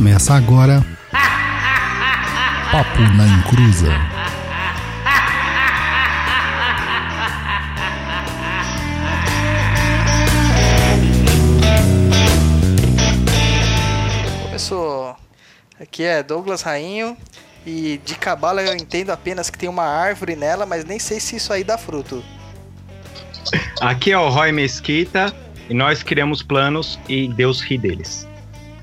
Começa agora. Papo na Encruza. Começou. Aqui é Douglas Rainho. E de cabala eu entendo apenas que tem uma árvore nela, mas nem sei se isso aí dá fruto. Aqui é o Roy Mesquita e nós criamos planos e Deus ri deles.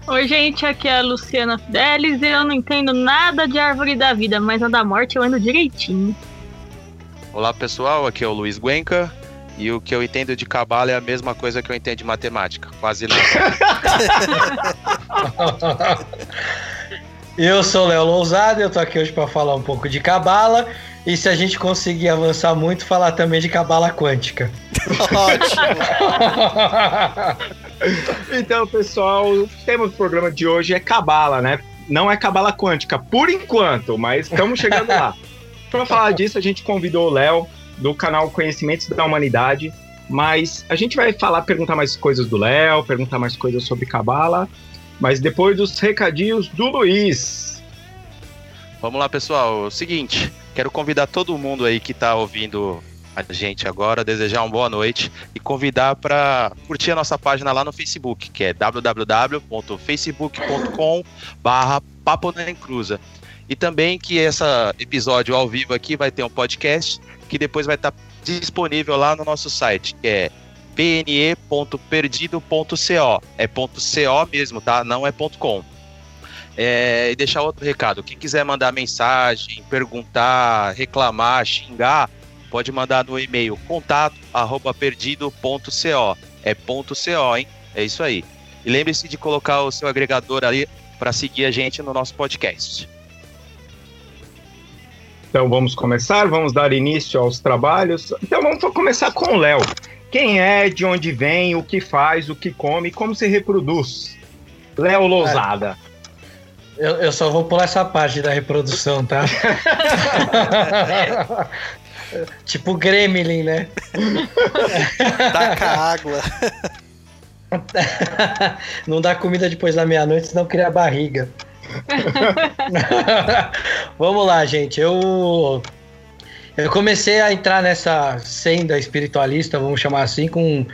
Oi, gente, aqui é a Luciana Fidelis e eu não entendo nada de árvore da vida, mas a da morte eu ando direitinho. Olá pessoal, aqui é o Luiz Guenca e o que eu entendo de cabala é a mesma coisa que eu entendo de matemática, quase nada. Eu sou o Léo Lousada, eu tô aqui hoje para falar um pouco de cabala e se a gente conseguir avançar muito, falar também de cabala quântica. então, pessoal, o tema do programa de hoje é cabala, né? Não é cabala quântica, por enquanto, mas estamos chegando lá. Para falar disso, a gente convidou o Léo do canal Conhecimentos da Humanidade, mas a gente vai falar, perguntar mais coisas do Léo, perguntar mais coisas sobre cabala mas depois dos recadinhos do Luiz. Vamos lá, pessoal. O seguinte, quero convidar todo mundo aí que está ouvindo a gente agora, desejar uma boa noite e convidar para curtir a nossa página lá no Facebook, que é www.facebook.com/barra Papo. E também que esse episódio ao vivo aqui vai ter um podcast que depois vai estar tá disponível lá no nosso site, que é pne.perdido.co. É .co mesmo, tá? Não é .com. É, e deixar outro recado. Quem quiser mandar mensagem, perguntar, reclamar, xingar, pode mandar no e-mail contato@perdido.co. É .co, hein? É isso aí. E lembre-se de colocar o seu agregador ali para seguir a gente no nosso podcast. Então vamos começar, vamos dar início aos trabalhos. Então vamos começar com o Léo. Quem é, de onde vem, o que faz, o que come, como se reproduz? Léo Lousada. Eu, eu, só vou pular essa parte da reprodução, tá? tipo Gremlin, né? Taca água. Não dá comida depois da meia-noite, senão cria barriga. Vamos lá, gente. Eu eu comecei a entrar nessa senda espiritualista, vamos chamar assim, com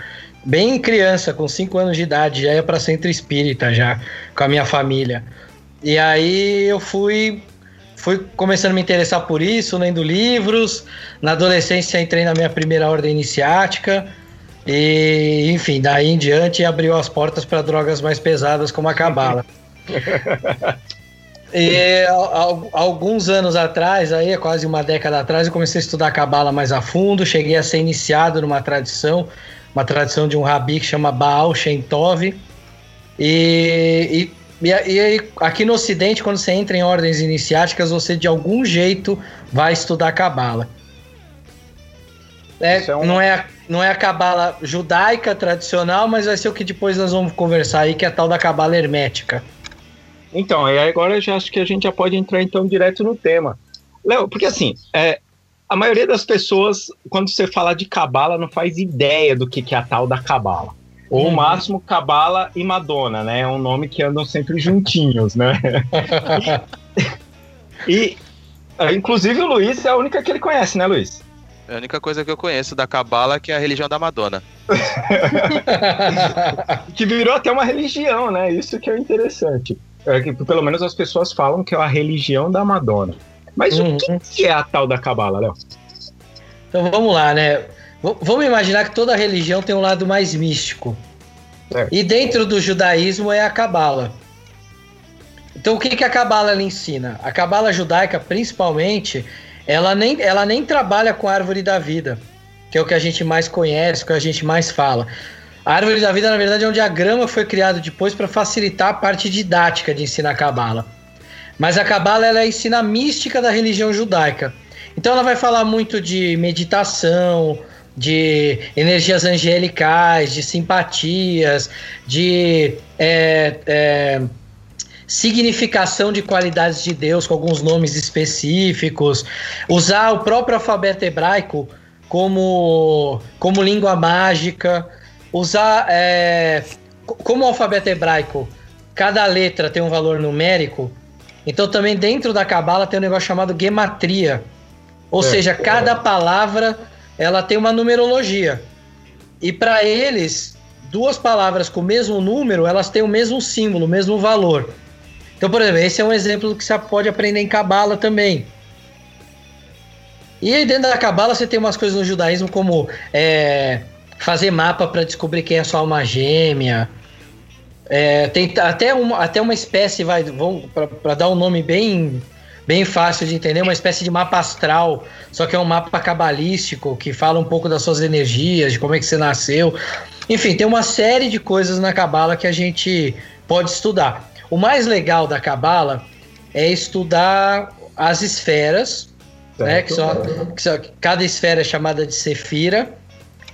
bem criança, com 5 anos de idade, já ia para centro espírita já, com a minha família. E aí eu fui fui começando a me interessar por isso, lendo livros. Na adolescência entrei na minha primeira ordem iniciática. E, enfim, daí em diante abriu as portas para drogas mais pesadas como a cabala. E alguns anos atrás, aí quase uma década atrás, eu comecei a estudar cabala mais a fundo, cheguei a ser iniciado numa tradição, uma tradição de um rabi que chama Baal Shem Tov. E, e, e, aí, aqui no Ocidente, quando você entra em ordens iniciáticas, você de algum jeito vai estudar cabala. É, é um... não, é, não é a cabala judaica tradicional, mas vai ser o que depois nós vamos conversar aí, que é a tal da cabala hermética. Então, e agora eu já acho que a gente já pode entrar então direto no tema. Léo, porque assim, é, a maioria das pessoas, quando você fala de cabala, não faz ideia do que, que é a tal da cabala. Ou o uhum. máximo Cabala e Madonna, né? É um nome que andam sempre juntinhos, né? e, e, inclusive o Luiz é a única que ele conhece, né, Luiz? É a única coisa que eu conheço da Cabala que é a religião da Madonna. que virou até uma religião, né? Isso que é interessante. É que, pelo menos as pessoas falam que é a religião da Madonna. Mas uhum. o que, que, é a tal da Cabala, Léo? Então vamos lá, né? Vamos imaginar que toda religião tem um lado mais místico. E dentro do judaísmo é a Cabala. Então o que, que a Cabala ensina? A Cabala judaica, principalmente, ela nem, ela nem trabalha com a árvore da vida, que é o que a gente mais conhece, o que a gente mais fala. A árvore da vida, na verdade, é um diagrama que foi criado depois para facilitar a parte didática de ensinar a Cabala. Mas a Cabala ela ensina a mística da religião judaica. Então ela vai falar muito de meditação, de energias angelicais, de simpatias, de é, é, significação de qualidades de Deus com alguns nomes específicos, usar o próprio alfabeto hebraico como, como língua mágica usar é, como o alfabeto hebraico cada letra tem um valor numérico, então também dentro da cabala tem um negócio chamado gematria. Ou é. seja, cada palavra ela tem uma numerologia. E para eles, duas palavras com o mesmo número, elas têm o mesmo símbolo, o mesmo valor. Então, por exemplo, esse é um exemplo que você pode aprender em cabala também. E aí dentro da cabala você tem umas coisas no judaísmo como é, fazer mapa para descobrir quem é sua alma gêmea. É, tem até uma, até uma espécie, vai, para dar um nome bem bem fácil de entender, uma espécie de mapa astral, só que é um mapa cabalístico que fala um pouco das suas energias, de como é que você nasceu. Enfim, tem uma série de coisas na cabala que a gente pode estudar. O mais legal da cabala é estudar as esferas, né, que são, que são, cada esfera é chamada de sefira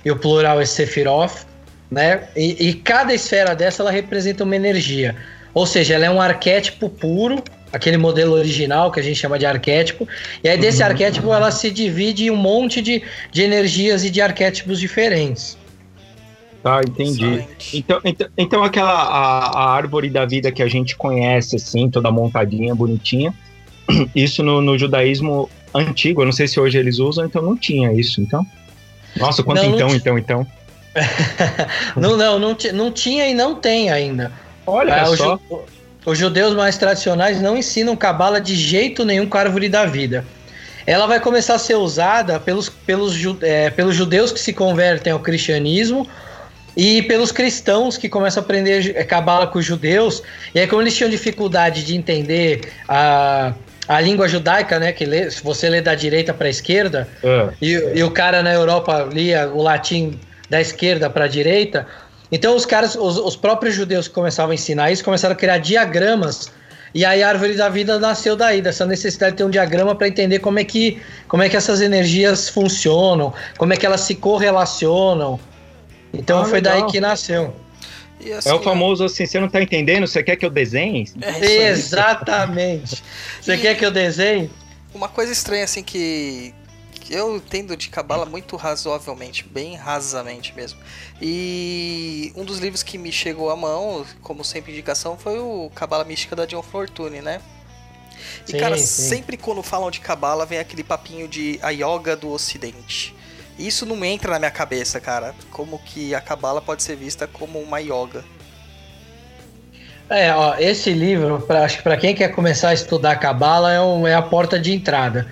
e o plural é Sephiroth, né? E, e, cada esfera dessa ela representa uma energia. Ou seja, ela é um arquétipo puro, aquele modelo original que a gente chama de arquétipo. E aí desse uhum. arquétipo ela se divide em um monte de, de energias e de arquétipos diferentes. Tá, entendi. Então, então, então aquela a, a, árvore da vida que a gente conhece, assim, toda montadinha, bonitinha, isso no, no judaísmo antigo, eu não sei se hoje eles usam, então não tinha isso, então. Nossa, quanto não, então, não então, então? não, não, não, não tinha e não tem ainda. Olha ah, só. Ju, os judeus mais tradicionais não ensinam cabala de jeito nenhum com a árvore da vida. Ela vai começar a ser usada pelos, pelos, é, pelos judeus que se convertem ao cristianismo e pelos cristãos que começam a aprender cabala com os judeus. E aí, como eles tinham dificuldade de entender a a língua judaica, né? Que lê, se você lê da direita para a esquerda, é. e, e, o cara na Europa lia o latim da esquerda para a direita. Então os caras, os, os, próprios judeus que começavam a ensinar isso, começaram a criar diagramas. E aí a árvore da vida nasceu daí, dessa necessidade de ter um diagrama para entender como é que como é que essas energias funcionam, como é que elas se correlacionam. Então ah, foi legal. daí que nasceu. Assim, é o famoso assim, você não tá entendendo, você quer que eu desenhe? É Exatamente. você e quer que eu desenhe? Uma coisa estranha assim que, que eu entendo de cabala muito razoavelmente, bem rasamente mesmo. E um dos livros que me chegou à mão, como sempre indicação, foi o Cabala Mística da John Fortune, né? E sim, cara, sim. sempre quando falam de cabala vem aquele papinho de a yoga do ocidente. Isso não entra na minha cabeça, cara. Como que a Cabala pode ser vista como uma yoga. É, ó, esse livro, pra, acho que para quem quer começar a estudar Cabala, é, um, é a porta de entrada.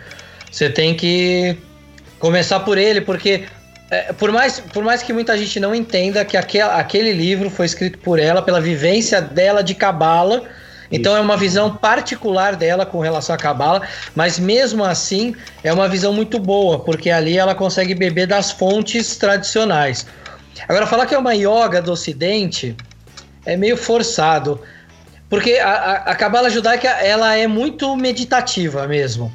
Você tem que começar por ele, porque é, por, mais, por mais que muita gente não entenda que aquel, aquele livro foi escrito por ela, pela vivência dela de Cabala, então é uma visão particular dela com relação à Cabala, mas mesmo assim é uma visão muito boa, porque ali ela consegue beber das fontes tradicionais. Agora, falar que é uma yoga do Ocidente é meio forçado, porque a, Cabala judaica ela é muito meditativa mesmo.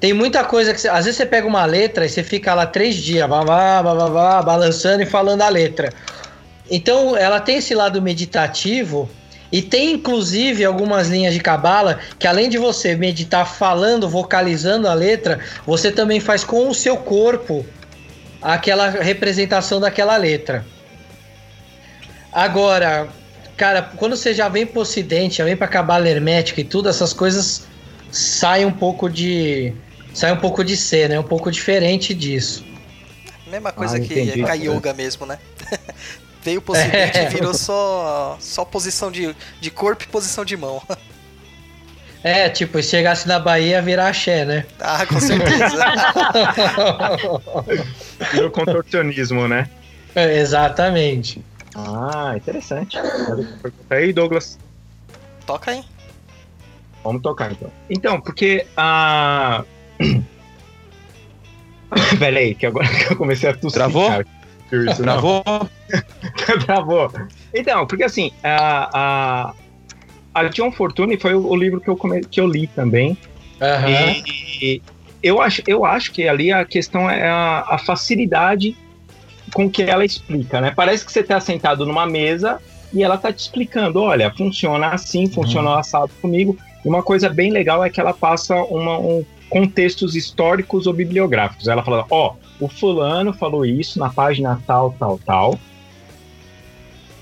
Tem muita coisa que. Você, às vezes você pega uma letra e você fica lá três dias, balançando e falando a letra. Então ela tem esse lado meditativo e tem inclusive algumas linhas de cabala que além de você meditar falando, vocalizando a letra, você também faz com o seu corpo aquela representação daquela letra. Agora, cara, quando você já vem pro ocidente, já vem pra cabala hermética e tudo, essas coisas saem um pouco de sai um pouco de ser, né? Um pouco diferente disso. Mesma coisa ah, que a yoga mesmo, né? Veio ocidente é. e virou só, só posição de, de corpo e posição de mão. É, tipo, se chegasse na Bahia, virar axé, né? Ah, com certeza. Virou contorcionismo, né? É, exatamente. Ah, interessante. Aí, Douglas. Toca aí. Vamos tocar, então. Então, porque a... Pera aí, que agora que eu comecei a tossir. Travou? Cara. Isso, Travou? Travou. Então, porque assim, a, a, a John Fortune foi o, o livro que eu, come, que eu li também. Uhum. E, e, eu, acho, eu acho que ali a questão é a, a facilidade com que ela explica, né? Parece que você está sentado numa mesa e ela está te explicando, olha, funciona assim, funciona uhum. assado comigo. E uma coisa bem legal é que ela passa uma, um, contextos históricos ou bibliográficos. Ela fala, ó, oh, o fulano falou isso na página tal, tal, tal.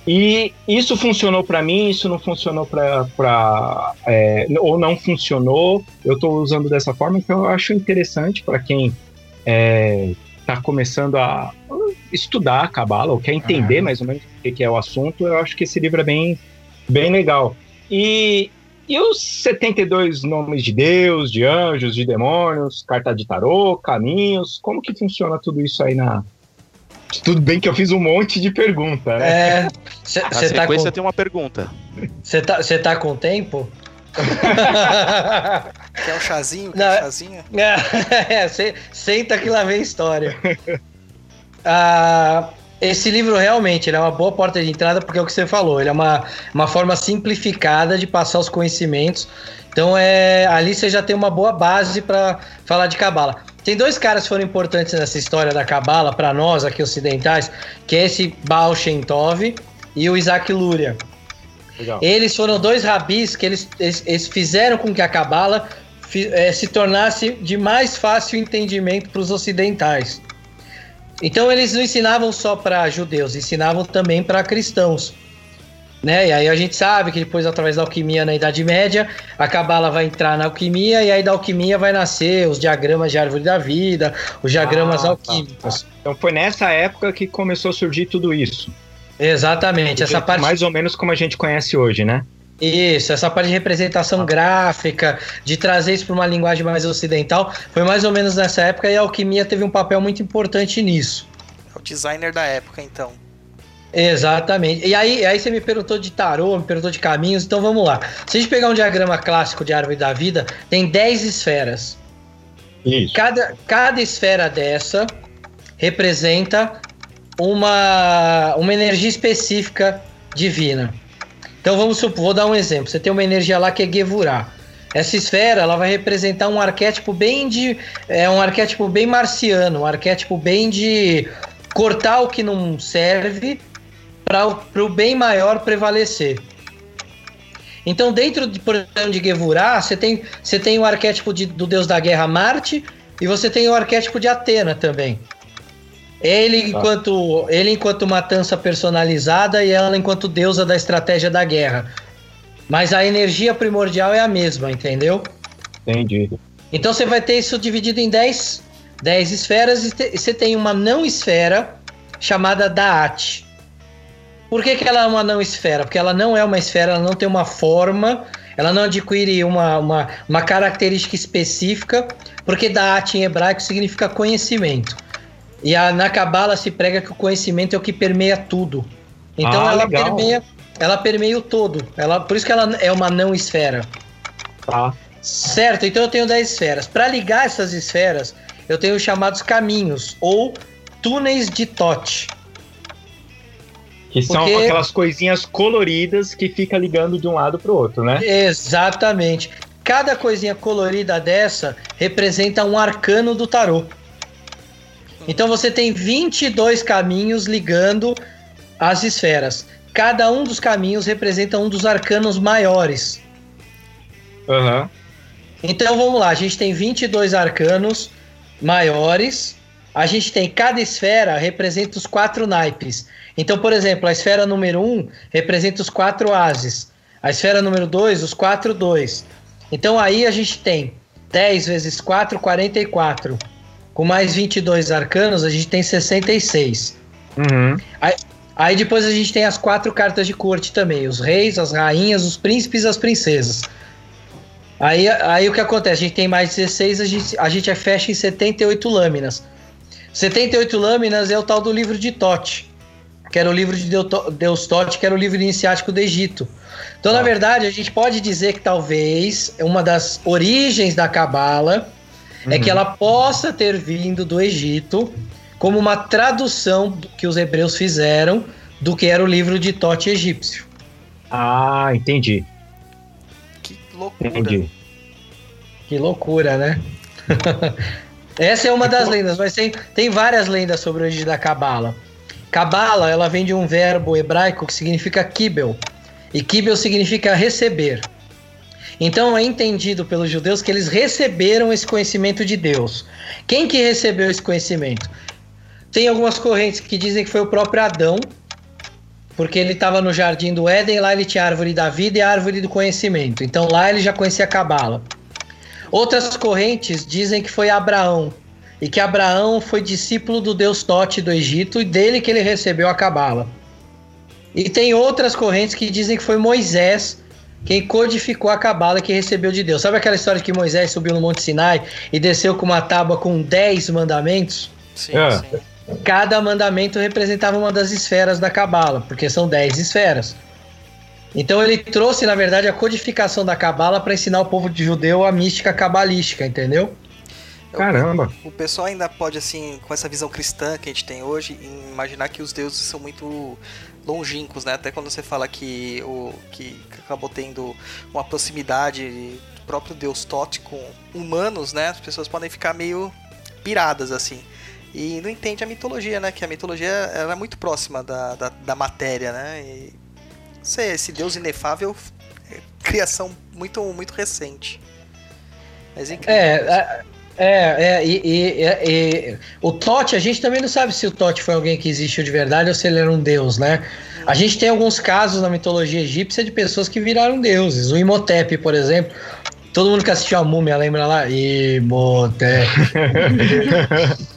E isso funcionou para mim, isso não funcionou para. É, ou não funcionou. Eu estou usando dessa forma, então eu acho interessante para quem está é, tá começando a estudar a Cabala, ou quer entender uhum. mais ou menos o que é o assunto. Eu acho que esse livro é bem, bem legal. E, e os 72 nomes de Deus, de anjos, de demônios, carta de tarô, caminhos, como que funciona tudo isso aí na, tudo bem que eu fiz um monte de pergunta, né? É. Cê, Na cê tá sequência com... tem uma pergunta. Você tá, cê tá com tempo? Quer um chazinho? Quer um chazinho? É, senta que lá vem história. Ah, esse livro realmente é uma boa porta de entrada porque é o que você falou, ele é uma, uma forma simplificada de passar os conhecimentos. Então é ali você já tem uma boa base para falar de cabala. Tem dois caras que foram importantes nessa história da Cabala para nós aqui ocidentais, que é esse Baal Shem Tov e o Isaac Luria. Legal. Eles foram dois rabis que eles, eles, eles fizeram com que a Cabala é, se tornasse de mais fácil entendimento para os ocidentais. Então eles não ensinavam só para judeus, ensinavam também para cristãos. Né? E aí a gente sabe que depois, através da alquimia na Idade Média, a cabala vai entrar na alquimia e aí da alquimia vai nascer os diagramas de árvore da vida, os diagramas ah, tá, alquímicos. Tá. Então foi nessa época que começou a surgir tudo isso. Exatamente. essa parte... Mais ou menos como a gente conhece hoje, né? Isso, essa parte de representação ah. gráfica, de trazer isso para uma linguagem mais ocidental, foi mais ou menos nessa época e a alquimia teve um papel muito importante nisso. É o designer da época, então. Exatamente. E aí, aí você me perguntou de tarô, me perguntou de caminhos, então vamos lá. Se a gente pegar um diagrama clássico de árvore da vida, tem 10 esferas. Isso. Cada, cada esfera dessa representa uma, uma energia específica divina. Então vamos supor, vou dar um exemplo. Você tem uma energia lá que é Gevurah. Essa esfera ela vai representar um arquétipo bem de. É um arquétipo bem marciano, um arquétipo bem de cortar o que não serve para o bem maior prevalecer. Então, dentro de, por exemplo, de Gevurah, você tem, você tem o arquétipo de, do deus da guerra Marte e você tem o arquétipo de Atena também. Ele tá. enquanto ele enquanto matança personalizada e ela enquanto deusa da estratégia da guerra. Mas a energia primordial é a mesma, entendeu? Entendi. Então você vai ter isso dividido em 10, 10 esferas e, te, você tem uma não esfera chamada Daat. Por que, que ela é uma não esfera? Porque ela não é uma esfera, ela não tem uma forma, ela não adquire uma, uma, uma característica específica, porque Da'at em hebraico significa conhecimento. E a, na Kabbalah se prega que o conhecimento é o que permeia tudo. Então ah, ela legal. permeia, ela permeia o todo. Ela, por isso que ela é uma não esfera. Tá. Certo, então eu tenho 10 esferas. Para ligar essas esferas, eu tenho os chamados caminhos ou túneis de Tote. Que são Porque... aquelas coisinhas coloridas que fica ligando de um lado para o outro, né? Exatamente. Cada coisinha colorida dessa representa um arcano do tarô. Então você tem 22 caminhos ligando as esferas. Cada um dos caminhos representa um dos arcanos maiores. Uhum. Então vamos lá, a gente tem 22 arcanos maiores. A gente tem cada esfera representa os quatro naipes. Então, por exemplo, a esfera número 1 um representa os quatro ases. A esfera número 2, os quatro dois. Então aí a gente tem 10 vezes 4, 44. Com mais 22 arcanos, a gente tem 66. Uhum. Aí, aí depois a gente tem as quatro cartas de corte também: os reis, as rainhas, os príncipes e as princesas. Aí, aí o que acontece? A gente tem mais 16, a gente, a gente fecha em 78 lâminas. 78 lâminas é o tal do livro de Tote que era o livro de Deus Tote, que era o livro iniciático do Egito. Então, ah. na verdade, a gente pode dizer que talvez uma das origens da Cabala uhum. é que uhum. ela possa ter vindo do Egito como uma tradução que os hebreus fizeram do que era o livro de Tote egípcio. Ah, entendi. Que loucura. Entendi. Que loucura, né? Essa é uma das lendas, mas tem, tem várias lendas sobre o origem da Cabala. Cabala, ela vem de um verbo hebraico que significa kibel. E kibel significa receber. Então é entendido pelos judeus que eles receberam esse conhecimento de Deus. Quem que recebeu esse conhecimento? Tem algumas correntes que dizem que foi o próprio Adão, porque ele estava no jardim do Éden, lá ele tinha a árvore da vida e a árvore do conhecimento. Então lá ele já conhecia a Cabala. Outras correntes dizem que foi Abraão, e que Abraão foi discípulo do deus Tote do Egito e dele que ele recebeu a Cabala. E tem outras correntes que dizem que foi Moisés quem codificou a cabala que recebeu de Deus. Sabe aquela história que Moisés subiu no Monte Sinai e desceu com uma tábua com 10 mandamentos? Sim, É. sim. Cada mandamento representava uma das esferas da cabala, porque são 10 esferas. Então ele trouxe, na verdade, a codificação da cabala para ensinar o povo de judeu a mística cabalística, entendeu? Caramba. O pessoal ainda pode, assim, com essa visão cristã que a gente tem hoje, imaginar que os deuses são muito longínquos, né? Até quando você fala que o que acabou tendo uma proximidade do próprio deus Tote com humanos, né? As pessoas podem ficar meio piradas, assim. E não entende a mitologia, né? Que a mitologia era muito próxima da, da, da matéria, né? E sei, esse deus inefável é criação muito, muito recente. Mas é incrível. É, é, é, e, e- e- e- o Tote, a gente também não sabe se o Tote foi alguém que existiu de verdade ou se ele era um deus, né? A gente tem alguns casos na mitologia egípcia de pessoas que viraram deuses. O Imhotep, por exemplo. Todo mundo que assistiu a Múmia lembra lá? Imhotep.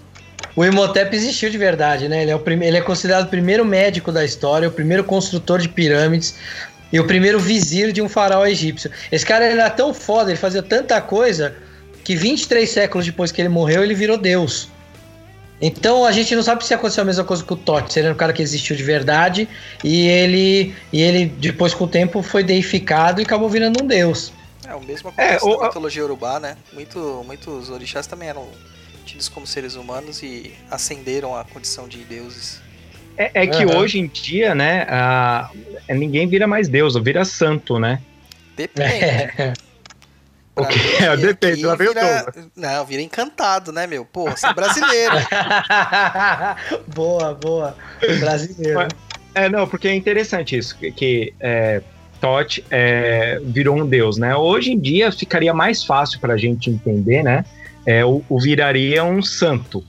O Imhotep existiu de verdade, né? Ele é, o prime- ele é considerado o primeiro médico da história, o primeiro construtor de pirâmides e o primeiro vizir de um faraó egípcio. Esse cara era tão foda, ele fazia tanta coisa que 23 séculos depois que ele morreu, ele virou Deus. Então a gente não sabe se aconteceu a mesma coisa com o Tote, se ele era um cara que existiu de verdade e ele, e ele depois com o tempo foi deificado e acabou virando um deus. É, o mesmo É, acontece o- na mitologia urubá, né? Muito, muitos orixás também eram tidos como seres humanos e ascenderam à condição de deuses. É, é que Aham. hoje em dia, né, a- ninguém vira mais Deus, vira santo, né? Depende. O Quê? mim, É, depende, aqui lá vem o vira... Não, vira encantado, né, meu? Pô, você é brasileiro. boa, boa. Brasileiro. É, não, porque é interessante isso, que, é, Tote é, virou um deus, né? Hoje em dia ficaria mais fácil pra gente entender, né? É, o, o viraria um santo.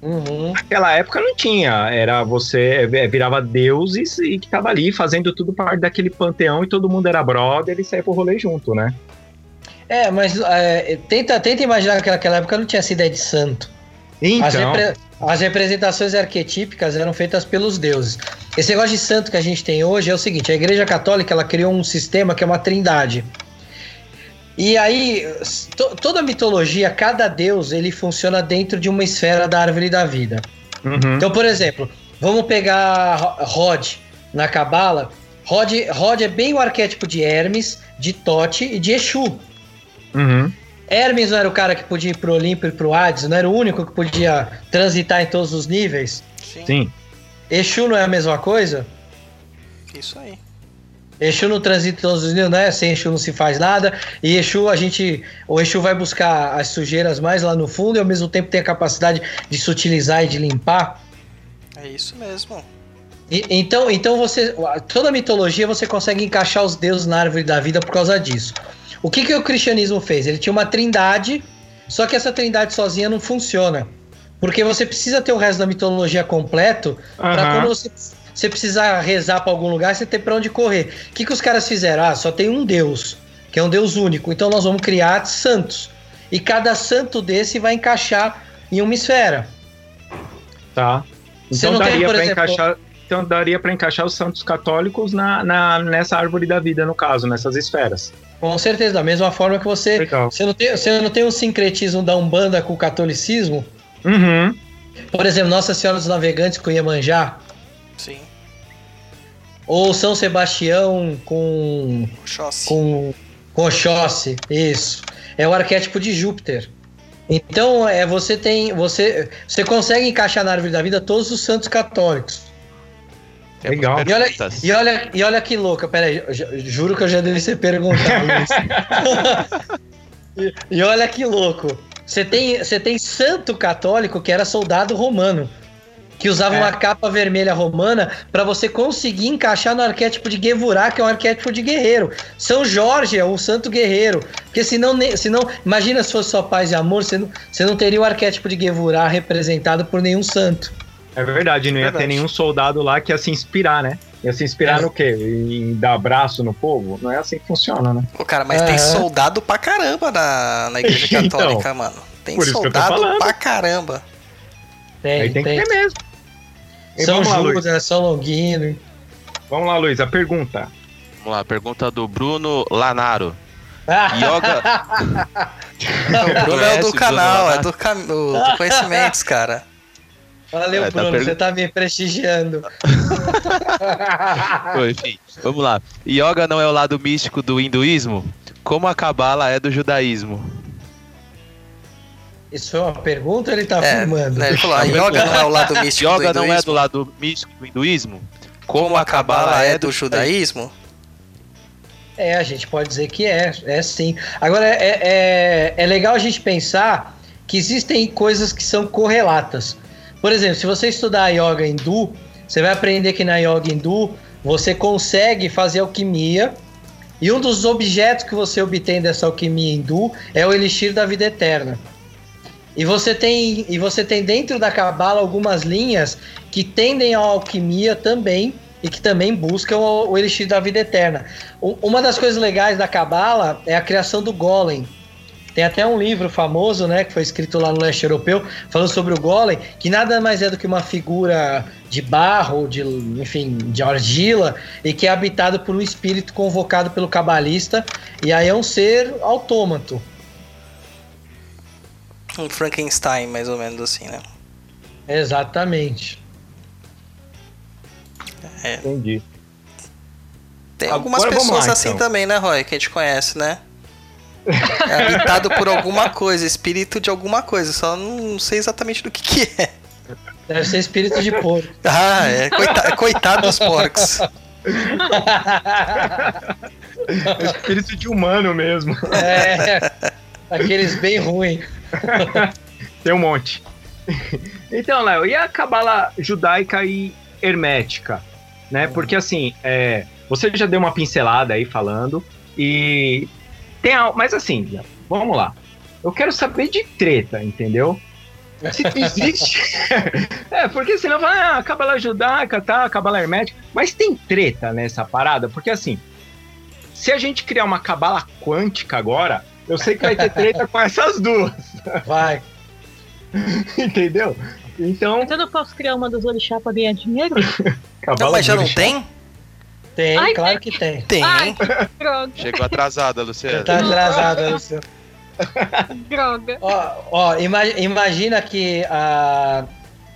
Uhum. Naquela época não tinha, era você é, virava deuses e que tava ali fazendo tudo parte daquele panteão e todo mundo era brother e saía pro rolê junto, né? É, mas é, tenta, tenta imaginar que naquela época não tinha essa ideia de santo. As, Então, repre- as representações arquetípicas eram feitas pelos deuses. Esse negócio de santo que a gente tem hoje é o seguinte: a Igreja Católica ela criou um sistema que é uma trindade. E aí, to- toda mitologia, cada deus, ele funciona dentro de uma esfera da árvore da vida. uhum, Então, por exemplo, vamos pegar Ro- Rod na Cabala. Rod, Rod é bem o arquétipo de Hermes, de Tote e de Exu. Uhum. Hermes não era o cara que podia ir pro Olimpo e pro Hades, não era o único que podia transitar em todos os níveis. Sim, Sim. Exu não é a mesma coisa? isso aí. Exu não transita em todos os níveis, né? Sem Exu não se faz nada. E Exu, a gente. O Exu vai buscar as sujeiras mais lá no fundo e ao mesmo tempo tem a capacidade de se utilizar e de limpar. É isso mesmo. E- então, então você. Toda mitologia você consegue encaixar os deuses na árvore da vida por causa disso. O que, que o cristianismo fez? Ele tinha uma trindade, só que essa trindade sozinha não funciona. Porque você precisa ter o resto da mitologia completo Pra Aham. quando você, você precisar rezar pra algum lugar, você ter pra onde correr. O que, que os caras fizeram? Ah, só tem um Deus, que é um Deus único. Então nós vamos criar santos. E cada santo desse vai encaixar em uma esfera. Tá. Então daria para encaixar. Então daria para encaixar os santos católicos na, na- nessa árvore da vida, no caso, nessas esferas. Com certeza, da mesma forma que você. Legal. Você não, tem, você não tem um sincretismo da Umbanda com o catolicismo? Uhum. Por exemplo, Nossa Senhora dos Navegantes com Iemanjá? Sim. Ou São Sebastião com Oxóssi. com, com Oxóssi, isso. É o arquétipo de Júpiter. Então, é você tem. Você, você consegue encaixar na árvore da vida todos os santos católicos. Temos Legal. E olha, e, olha, e olha que louca, peraí, juro que eu já deve ser perguntado isso. e, e olha que louco. Você tem, você tem santo católico que era soldado romano. Que usava É. uma capa vermelha romana para você conseguir encaixar no arquétipo de Gevurah, que é um arquétipo de guerreiro. São Jorge é o santo guerreiro. Porque senão, senão imagina se fosse só paz e amor, você não, você não teria o arquétipo de Gevurah representado por nenhum santo. É verdade, não ia Verdade. ter nenhum soldado lá que ia se inspirar, né? Ia se inspirar no quê? Em dar abraço no povo? Não é assim que funciona, né? Pô, cara, mas tem Aham. soldado pra caramba na, na igreja Então, católica, mano. Tem por isso que eu tô soldado pra caramba. Tem, Aí tem, tem. que ter mesmo. E São vamos lá. Judas, São Longuino. Vamos lá, Luiz. A pergunta. Vamos lá, pergunta do Bruno Lanaro. Ah, Yoga. O Bruno é o do canal, é do, cam... do conhecimentos, cara. Valeu, É, tá Bruno, pergun- você tá me prestigiando. Bom, Enfim, vamos lá. Yoga não é o lado místico do hinduísmo? Como a cabala é do judaísmo? Isso foi uma pergunta ou ele tá É, afirmando? né, ele falou, a yoga não é o lado místico Yoga do não é hinduísmo, do lado místico do hinduísmo? como a cabala é do judaísmo. É, a gente pode dizer que é, é sim. Agora, é, é, é legal a gente pensar que existem coisas que são correlatas. Por exemplo, se você estudar yoga hindu, você vai aprender que na yoga hindu você consegue fazer alquimia e um dos objetos que você obtém dessa alquimia hindu é o elixir da vida eterna. E você tem, e você tem dentro da cabala algumas linhas que tendem à alquimia também e que também buscam o, elixir da vida eterna. Uma das coisas legais da cabala é a criação do golem. Tem até um livro famoso, né, que foi escrito lá no leste europeu, falando sobre o golem, que nada mais é do que uma figura de barro, de, enfim, de argila, e que é habitado por um espírito convocado pelo cabalista, e aí é um ser autômato. Um Frankenstein, mais ou menos assim, né? Exatamente. Entendi. Tem Agora algumas vamos pessoas lá, assim então. também, né, Roy? Que a gente conhece, né? É habitado por alguma coisa, espírito de alguma coisa, só não sei exatamente do que que é. Deve ser espírito de porco. Ah, é. Coita- coitado dos porcos. É espírito de humano mesmo. é, aqueles bem ruins. Tem um monte. Então, Léo, e a cabala judaica e hermética? Né? Porque assim, é, você já deu uma pincelada aí falando, e tem al- mas assim, vamos lá. Eu quero saber de treta, entendeu? Se existe. é, porque senão fala, ah, cabala judaica, tá, cabala hermética. Mas tem treta nessa parada, porque assim, se a gente criar uma cabala quântica agora, eu sei que vai ter treta com essas duas, Vai. entendeu? Então, Mas eu não posso criar uma dos orixá pra ganhar dinheiro? Não, mas já não tem? Tem, Ai, claro que tem. Tem. Ai, droga, Chegou atrasada, Luciano. Tá atrasado, Luciano. droga. Ó, ó ima- imagina que a,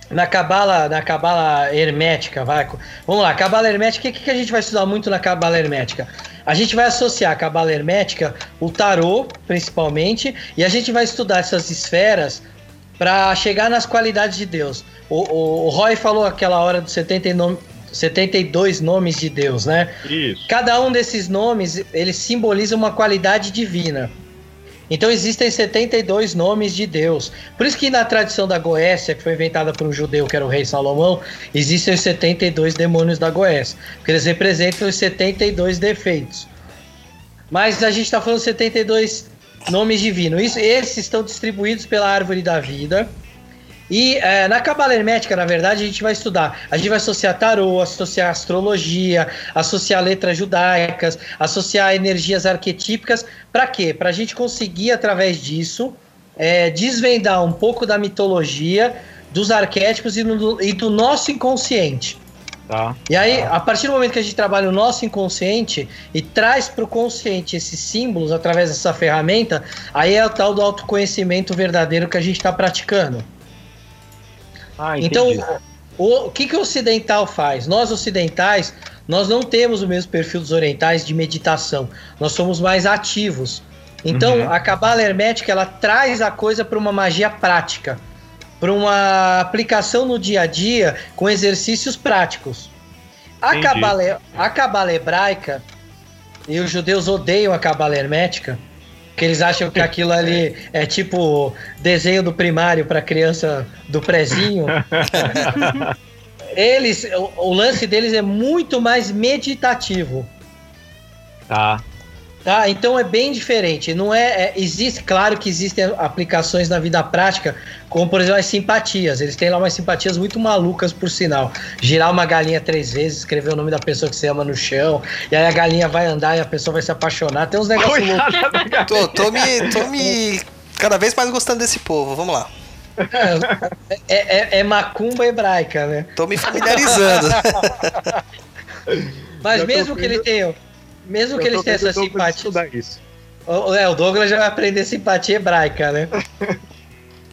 na cabala, na cabala hermética, vai. Vamos lá, cabala hermética, o que, que a gente vai estudar muito na cabala hermética? A gente vai associar a cabala hermética, o tarô, principalmente, e a gente vai estudar essas esferas para chegar nas qualidades de Deus. O, o, o Roy falou aquela hora dos 79 72 nomes de Deus, né? Isso. Cada um desses nomes, ele simboliza uma qualidade divina. Então existem 72 nomes de Deus. Por isso que na tradição da Goécia, que foi inventada por um judeu, que era o rei Salomão, existem os 72 demônios da Goécia. Porque eles representam os 72 defeitos. Mas a gente está falando 72 nomes divinos. Isso, esses estão distribuídos pela árvore da vida. E eh, na cabala hermética, na verdade, a gente vai estudar. A gente vai associar tarô, associar astrologia, associar letras judaicas, associar energias arquetípicas. Para quê? Para a gente conseguir, através disso, eh, desvendar um pouco da mitologia, dos arquétipos e, no- e do nosso inconsciente. Tá. E aí, a partir do momento que a gente trabalha o nosso inconsciente e traz para o consciente esses símbolos através dessa ferramenta, aí é o tal do autoconhecimento verdadeiro que a gente está praticando. Ah, Então, o, o que, que o ocidental faz? Nós ocidentais, nós não temos o mesmo perfil dos orientais de meditação. Nós somos mais ativos. Então, Uhum. a cabala hermética, ela traz a coisa para uma magia prática, para uma aplicação no dia a dia com exercícios práticos. A cabala, a cabala hebraica, e os judeus odeiam a cabala hermética, porque eles acham que aquilo ali é tipo desenho do primário para criança do prezinho. Eles, o, o lance deles é muito mais meditativo. Tá. Tá, então é bem diferente. Não é, é, existe, claro que existem aplicações na vida prática, como por exemplo as simpatias. Eles têm lá umas simpatias muito malucas, por sinal. Girar uma galinha três vezes, escrever o nome da pessoa que você ama no chão, e aí a galinha vai andar e a pessoa vai se apaixonar. Tem uns negócios loucos. tô, tô, me, tô me cada vez mais gostando desse povo. Vamos lá. É, é, é macumba hebraica, né? Tô me familiarizando. Mas mesmo que ele tenha mesmo que eles tenham essa simpatia. Isso. O, é, o Douglas já vai aprender simpatia hebraica, né?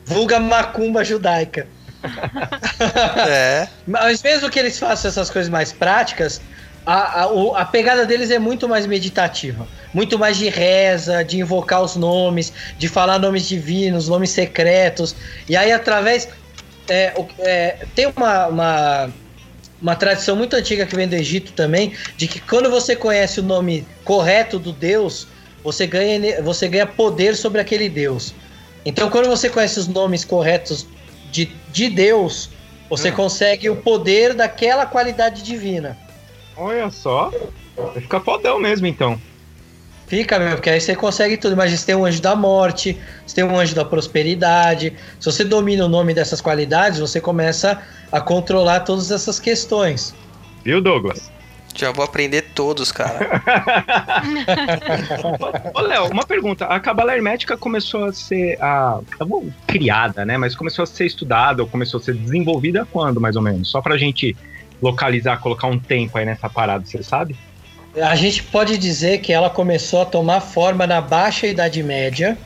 Vulga macumba judaica. é. Mas mesmo que eles façam essas coisas mais práticas, a, a, a, pegada deles é muito mais meditativa. Muito mais de reza, de invocar os nomes, de falar nomes divinos, nomes secretos. E aí, através. É, é, tem uma, uma uma tradição muito antiga que vem do Egito também, de que quando você conhece o nome correto do Deus, você ganha, você ganha poder sobre aquele Deus. Então, quando você conhece os nomes corretos de, de Deus, você hum. consegue o poder daquela qualidade divina. Olha só. Fica fodão mesmo, então. Fica mesmo, porque aí você consegue tudo. Imagina, você tem um anjo da morte, você tem um anjo da prosperidade. Se você domina o nome dessas qualidades, você começa a controlar todas essas questões. Viu, Douglas? Já vou aprender todos, cara. Ô, Léo, uma pergunta. A cabala hermética começou a ser a, criada, né? Mas começou a ser estudada ou começou a ser desenvolvida quando, mais ou menos? Só pra gente localizar, colocar um tempo aí nessa parada, você sabe? A gente pode dizer que ela começou a tomar forma na Baixa Idade Média.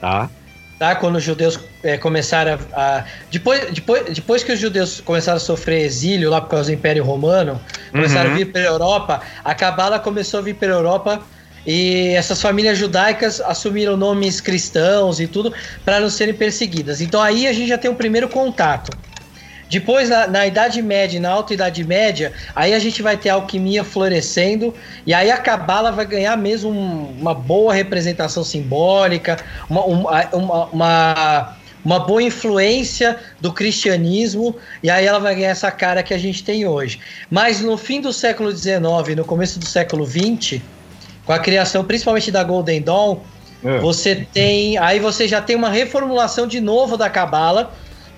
Tá. Tá, quando os judeus é, começaram a, a, depois, depois, depois que os judeus começaram a sofrer exílio lá por causa do Império Romano, começaram uhum. a vir para a Europa, a Cabala começou a vir para a Europa e essas famílias judaicas assumiram nomes cristãos e tudo para não serem perseguidas. Então aí a gente já tem o um primeiro contato. Depois, na, na, Idade Média, na Alta Idade Média, aí a gente vai ter a alquimia florescendo, e aí a Cabala vai ganhar mesmo um, uma boa representação simbólica, uma, uma, uma, uma, boa influência do cristianismo, e aí ela vai ganhar essa cara que a gente tem hoje. Mas no fim do século XIX, no começo do século XX, com a criação principalmente da Golden Dawn, é. você tem. Aí você já tem uma reformulação de novo da Cabala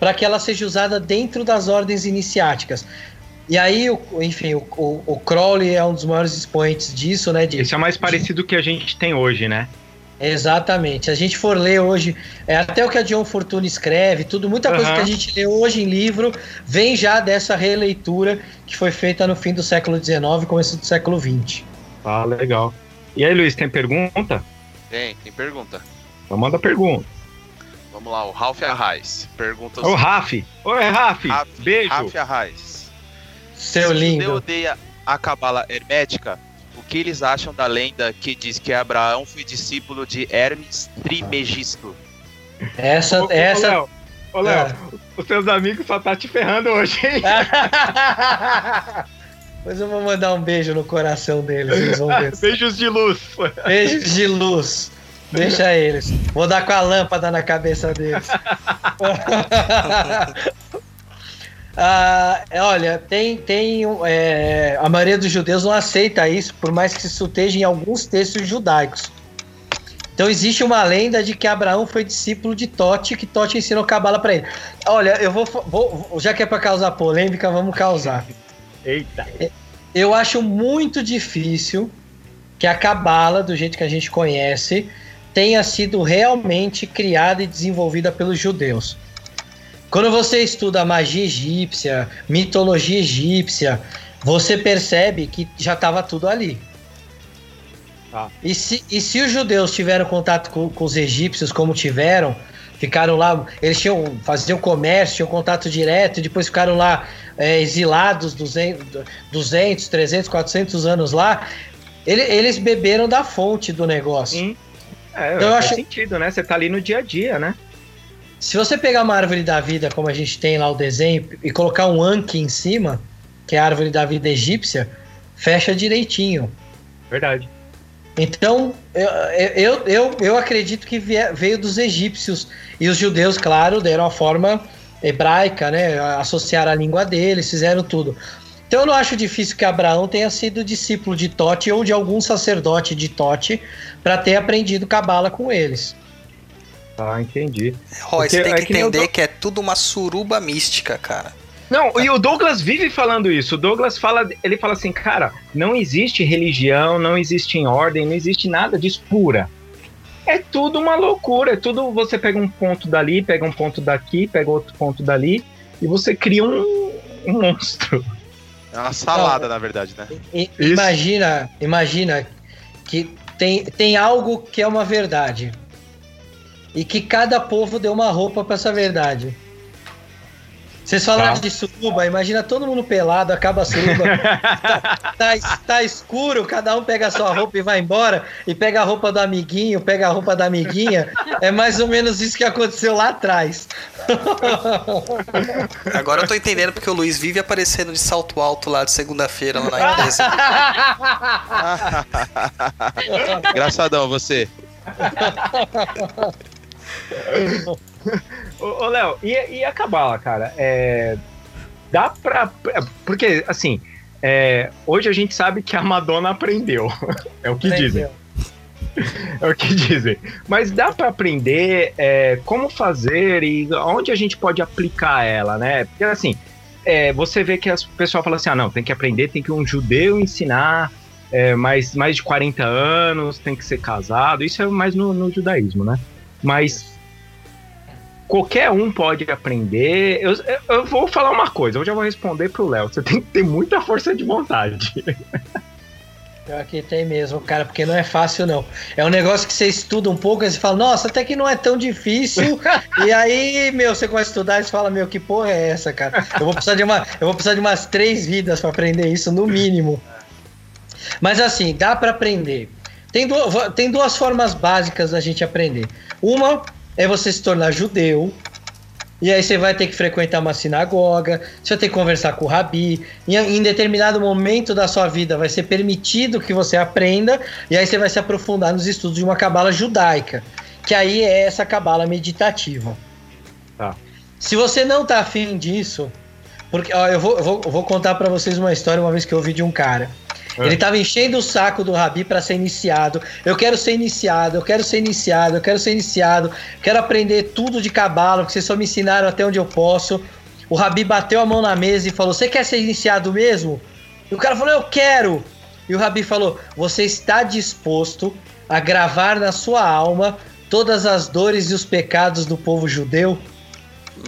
para que ela seja usada dentro das ordens iniciáticas. E aí, enfim, o, o, o, Crowley é um dos maiores expoentes disso, né? De, Esse é mais parecido de... que a gente tem hoje, né? Exatamente. Se a gente for ler hoje, é, até o que a John Fortune escreve, tudo, muita uhum. coisa que a gente lê hoje em livro vem já dessa releitura que foi feita no fim do século XIX começo do século XX. Ah, legal. E aí, Luiz, tem pergunta? Tem, tem pergunta. Então manda pergunta. Vamos lá, o Ralph Arraes pergunta. O Raf. Oi, Raf. Raf Beijo. Ralph Arraes. Seu Se lindo. Se odeia a cabala hermética, o que eles acham da lenda que diz que Abraão foi discípulo de Hermes Trimegisto? Essa, ô, essa. Ô, Léo, ô, Léo é. os seus amigos só tá te ferrando hoje, hein? Pois eu vou mandar um beijo no coração deles. Eles vão ver. Beijos de luz. Beijos de luz. Deixa eles. Vou dar com a lâmpada na cabeça deles. ah, olha, tem, tem é, a maioria dos judeus não aceita isso, por mais que isso esteja em alguns textos judaicos. Então existe uma lenda de que Abraão foi discípulo de Tote, que Tote ensinou cabala para ele. Olha, eu vou, vou, já que é para causar polêmica, vamos causar. Eita. Eu acho muito difícil que a cabala, do jeito que a gente conhece, tenha sido realmente criada e desenvolvida pelos judeus. Quando você estuda magia egípcia, mitologia egípcia, você percebe que já estava tudo ali. Ah. E, se, e se os judeus tiveram contato com, com, os egípcios como tiveram, ficaram lá, eles tinham, faziam comércio, tinham contato direto, depois ficaram lá é, exilados 200, 200, 300, 400 anos lá, ele, eles beberam da fonte do negócio. Sim. É, então, faz acho... sentido, né? Você tá ali no dia a dia, né? Se você pegar uma árvore da vida, como a gente tem lá o desenho, e colocar um Anki em cima, que é a árvore da vida egípcia, fecha direitinho. Verdade. Então, eu, eu, eu, eu acredito que veio dos egípcios. E os judeus, claro, deram a forma hebraica, né? Associaram a língua deles, fizeram tudo. Então eu não acho difícil que Abraão tenha sido discípulo de Tote ou de algum sacerdote de Tote para ter aprendido cabala com eles. Ah, entendi. Roy, você tem é que que nem o entender que é tudo uma suruba mística, cara. Não, e o Douglas vive falando isso. O Douglas fala, ele fala assim, cara, não existe religião, não existe ordem, não existe nada disso pura. É tudo uma loucura, é tudo você pega um ponto dali, pega um ponto daqui, pega outro ponto dali e você cria um, um monstro. É uma salada, na verdade, né? Isso. Imagina, imagina que tem, tem algo que é uma verdade. E que cada povo deu uma roupa para essa verdade. Vocês falaram Tá. de suruba, imagina todo mundo pelado, acaba a suruba, tá, tá escuro, cada um pega a sua roupa e vai embora, e pega a roupa do amiguinho, pega a roupa da amiguinha. É mais ou menos isso que aconteceu lá atrás. Agora eu tô entendendo porque o Luiz vive aparecendo de salto alto lá de segunda-feira lá na empresa. Engraçadão você. Ô, ô, Léo, e, e a cabala, cara? É, dá pra. Porque, assim, é, hoje a gente sabe que a Madonna aprendeu. É o que dizem. É o que dizem. Mas dá pra aprender é, como fazer e onde a gente pode aplicar ela, né? Porque, assim, é, você vê que as pessoas falam assim: ah, não, tem que aprender, tem que um judeu ensinar. é, mais, mais de 40 anos, tem que ser casado. Isso é mais no, no judaísmo, né? Mas qualquer um pode aprender. Eu, eu- vou falar uma coisa, eu já vou responder pro Léo. Você tem que ter muita força de vontade. Pior que tem mesmo, cara, porque não é fácil, não. É um negócio que você estuda um pouco, aí você fala, nossa, até que não é tão difícil. e aí, meu, você começa a estudar e você fala, meu, que porra é essa, cara? Eu vou precisar de, uma, eu vou precisar de umas três vidas pra aprender isso, no mínimo. Mas assim, dá pra aprender. Tem, du- tem duas formas básicas da gente aprender. Uma é você se tornar judeu. E aí você vai ter que frequentar uma sinagoga, você vai ter que conversar com o rabi. Em, em determinado momento da sua vida vai ser permitido que você aprenda, e aí você vai se aprofundar nos estudos de uma cabala judaica, que aí é essa cabala meditativa. Tá. Se você não tá afim disso, porque ó, eu, vou, eu vou, eu vou contar pra vocês uma história uma vez que eu ouvi de um cara. É. Ele tava enchendo o saco do Rabi pra ser iniciado. Eu quero ser iniciado, eu quero ser iniciado, eu quero ser iniciado, quero aprender tudo de cabala, porque vocês só me ensinaram até onde eu posso. O Rabi bateu a mão na mesa e falou: Você quer ser iniciado mesmo? E o cara falou: Eu quero. E o Rabi falou: Você está disposto a gravar na sua alma todas as dores e os pecados do povo judeu?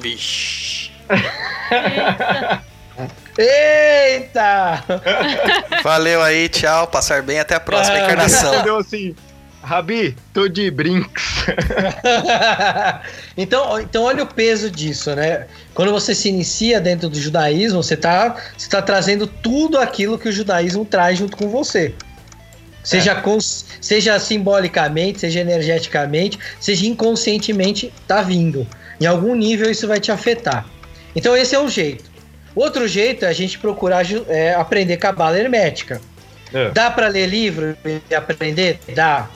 Vixe. Eita! Valeu aí, tchau. Passar bem, até a próxima Ah, encarnação. Entendeu assim? Rabi, tô de brinks. então, então olha o peso disso, né? Quando você se inicia dentro do judaísmo, você está você tá trazendo tudo aquilo que o judaísmo traz junto com você. Seja, cons- seja simbolicamente, seja energeticamente, seja inconscientemente, tá vindo. Em algum nível isso vai te afetar. Então esse é um jeito. Outro jeito é a gente procurar é, aprender cabala hermética. É. Dá pra ler livro e aprender? Dá.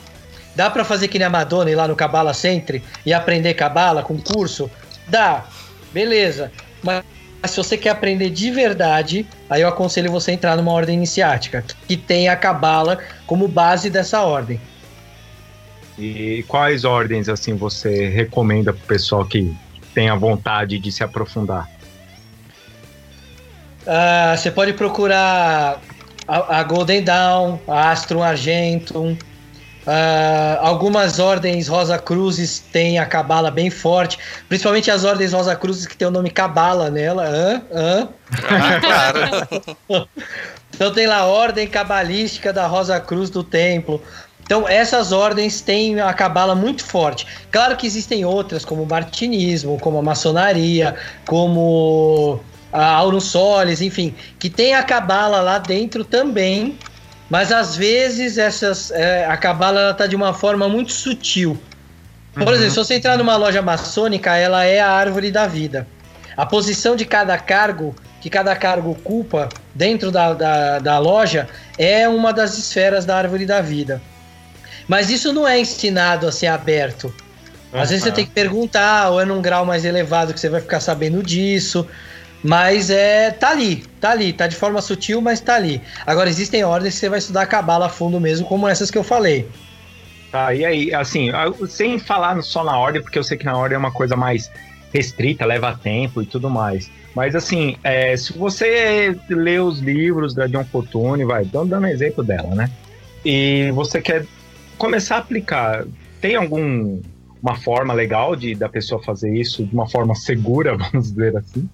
Dá pra fazer que nem a Madonna ir lá no Cabala Center e aprender cabala com curso? Dá. Beleza. Mas se você quer aprender de verdade, aí eu aconselho você a entrar numa ordem iniciática, que tem a cabala como base dessa ordem. E quais ordens assim você recomenda pro pessoal que tenha vontade de se aprofundar? Ah, você pode procurar a, a Golden Dawn, a Astrum Argentum. ah, algumas ordens Rosa Cruzes têm a cabala bem forte, principalmente as ordens Rosa Cruzes que tem o nome cabala nela. Hã? Hã? Ah, claro. Então tem lá a ordem cabalística da Rosa Cruz do Templo. Então essas ordens têm a cabala muito forte. Claro que existem outras, como o martinismo, como a maçonaria, como a Aurum Solis, enfim, que tem a cabala lá dentro também. Mas às vezes essas, é, a cabala ela tá de uma forma muito sutil. Por Uhum. exemplo, se você entrar numa loja maçônica, ela é a árvore da vida. A posição de cada cargo, que cada cargo ocupa dentro da, da, da loja, é uma das esferas da árvore da vida. Mas isso não é ensinado a ser aberto. Às vezes você tem que perguntar, ou é num grau mais elevado que você vai ficar sabendo disso. Mas é tá ali, tá ali, tá de forma sutil, mas tá ali. Agora existem ordens que você vai estudar cabala a fundo mesmo, como essas que eu falei. Tá, e aí, assim, sem falar só na ordem, porque eu sei que na ordem é uma coisa mais restrita, leva tempo e tudo mais. Mas assim, é, se você lê os livros da John Fortune, vai, dando exemplo dela, né? E você quer começar a aplicar, tem algum uma forma legal de da pessoa fazer isso de uma forma segura, vamos dizer assim?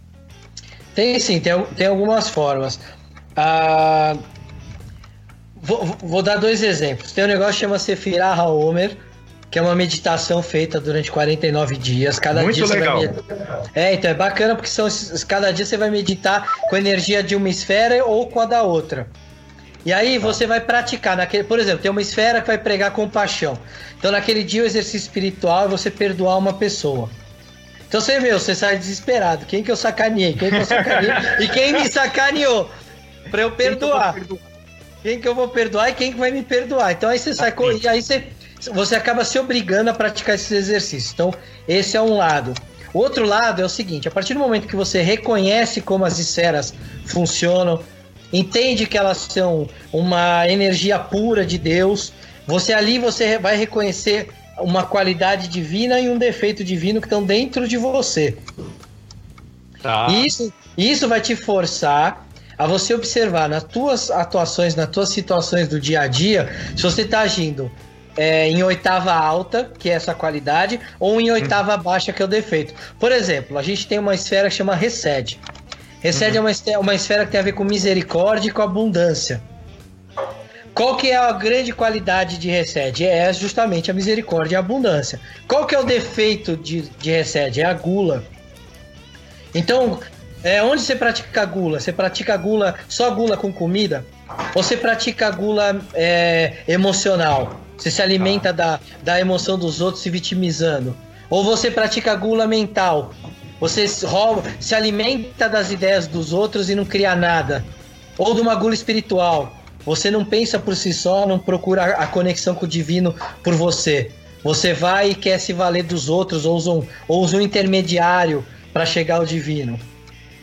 Tem sim, tem, tem algumas formas. Ah, vou, vou, dar dois exemplos. Tem um negócio que chama Sefirah HaOmer, que é uma meditação feita durante 49 dias. Cada Muito dia legal. Você vai é, então é bacana porque são, cada dia você vai meditar com a energia de uma esfera ou com a da outra. E aí você vai praticar naquele, por exemplo, tem uma esfera que vai pregar compaixão. Então naquele dia o exercício espiritual é você perdoar uma pessoa. Então você, meu, você sai desesperado. Quem que eu sacaneei? Quem que eu sacaneei? e quem me sacaneou? Pra eu perdoar. Quem que eu vou perdoar e quem que vai me perdoar? Então aí você sai e aí você, você acaba se obrigando a praticar esses exercícios. Então, esse é um lado. O outro lado é o seguinte: a partir do momento que você reconhece como as esferas funcionam, entende que elas são uma energia pura de Deus, você ali você vai reconhecer uma qualidade divina e um defeito divino que estão dentro de você. Tá. Isso, isso vai te forçar a você observar nas tuas atuações, nas tuas situações do dia a dia, se você está agindo é, em oitava alta, que é essa qualidade, ou em oitava uhum. baixa, que é o defeito. Por exemplo, a gente tem uma esfera que chama Recede. Recede uhum. é uma, uma esfera que tem a ver com misericórdia e com abundância. Qual que é a grande qualidade de Recede? É justamente a misericórdia e a abundância. Qual que é o defeito de, de Recede? É a gula. Então, é, onde você pratica gula? Você pratica gula só gula com comida? Ou você pratica gula é, emocional? Você se alimenta da, da emoção dos outros se vitimizando? Ou você pratica gula mental? Você rouba, se alimenta das ideias dos outros e não cria nada? Ou de uma gula espiritual? Você não pensa por si só, não procura a conexão com o divino por você. Você vai e quer se valer dos outros, ou usa um, ou usa um intermediário para chegar ao divino.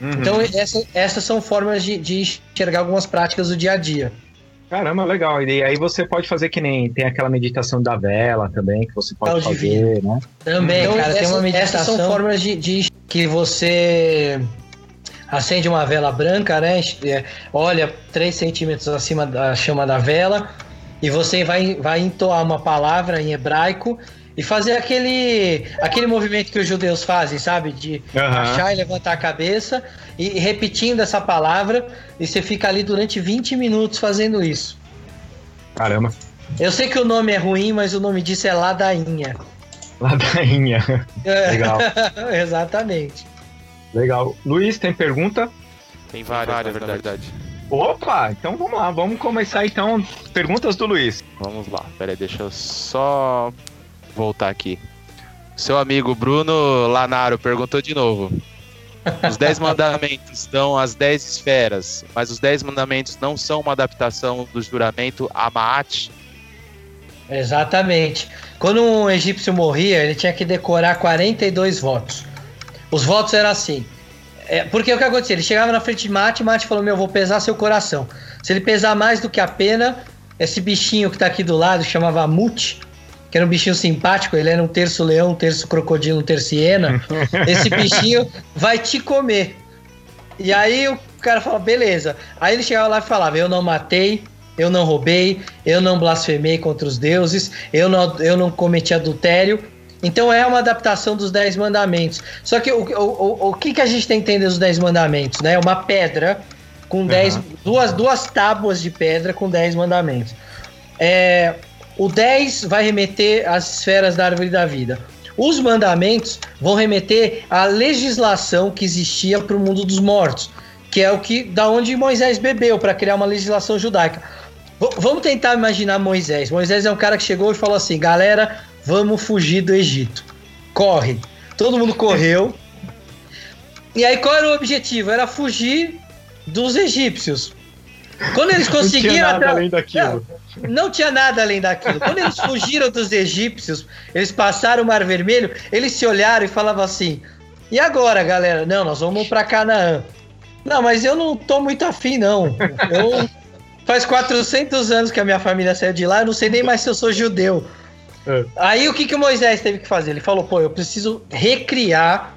Uhum. Então, essa, essas são formas de, de enxergar algumas práticas do dia a dia. Caramba, legal. E aí você pode fazer que nem tem aquela meditação da vela também, que você pode fazer, divino. né? Também, então, cara, essa, tem uma meditação. Essas são formas de, de que você acende uma vela branca, né? É, olha 3 centímetros acima da chama da vela e você vai, vai entoar uma palavra em hebraico e fazer aquele, aquele movimento que os judeus fazem, sabe? De uhum. achar e levantar a cabeça e repetindo essa palavra e você fica ali durante 20 minutos fazendo isso. Caramba. Eu sei que o nome é ruim, mas o nome disso é ladainha. Ladainha. É. Legal. Exatamente. Legal. Luiz, tem pergunta? Tem várias, várias na verdade. Opa, então vamos lá, vamos começar então. Perguntas do Luiz. Vamos lá, peraí, deixa eu só voltar aqui. Seu amigo Bruno Lanaro perguntou de novo. Os Dez Mandamentos dão as Dez Esferas, mas os Dez Mandamentos não são uma adaptação do juramento a Maat? Exatamente. Quando um egípcio morria, ele tinha que decorar 42 votos. Os votos eram assim. É, porque o que acontecia? Ele chegava na frente de Mate, Mate falou: Meu, vou pesar seu coração. Se ele pesar mais do que a pena, esse bichinho que tá aqui do lado, chamava Mute, que era um bichinho simpático, ele era um terço leão, um terço crocodilo, um terço hiena. esse bichinho vai te comer. E aí o cara fala: Beleza. Aí ele chegava lá e falava: Eu não matei, eu não roubei, eu não blasfemei contra os deuses, eu não, eu não cometi adultério. Então é uma adaptação dos Dez Mandamentos. Só que o, o, o, que, que a gente tem que entender dos Dez Mandamentos? Né? Uma pedra com dez, uhum. duas, duas tábuas de pedra com dez mandamentos. É, o 10 vai remeter às esferas da árvore da vida. Os mandamentos vão remeter à legislação que existia para o mundo dos mortos, que é o que da onde Moisés bebeu para criar uma legislação judaica. V vamos tentar imaginar Moisés. Moisés é um cara que chegou e falou assim: "Galera, vamos fugir do Egito. Corre. Todo mundo correu. E aí qual era o objetivo? Era fugir dos egípcios. Quando eles conseguiram. Não tinha nada além daquilo. Não, não, tinha nada além daquilo. Quando eles fugiram dos egípcios, eles passaram o Mar Vermelho, eles se olharam e falavam assim: E agora, galera? Não, nós vamos para Canaã. Não, mas eu não tô muito afim, não. Eu, faz 400 anos que a minha família saiu de lá, eu não sei nem mais se eu sou judeu. É. Aí o que, que o Moisés teve que fazer? Ele falou, pô, eu preciso recriar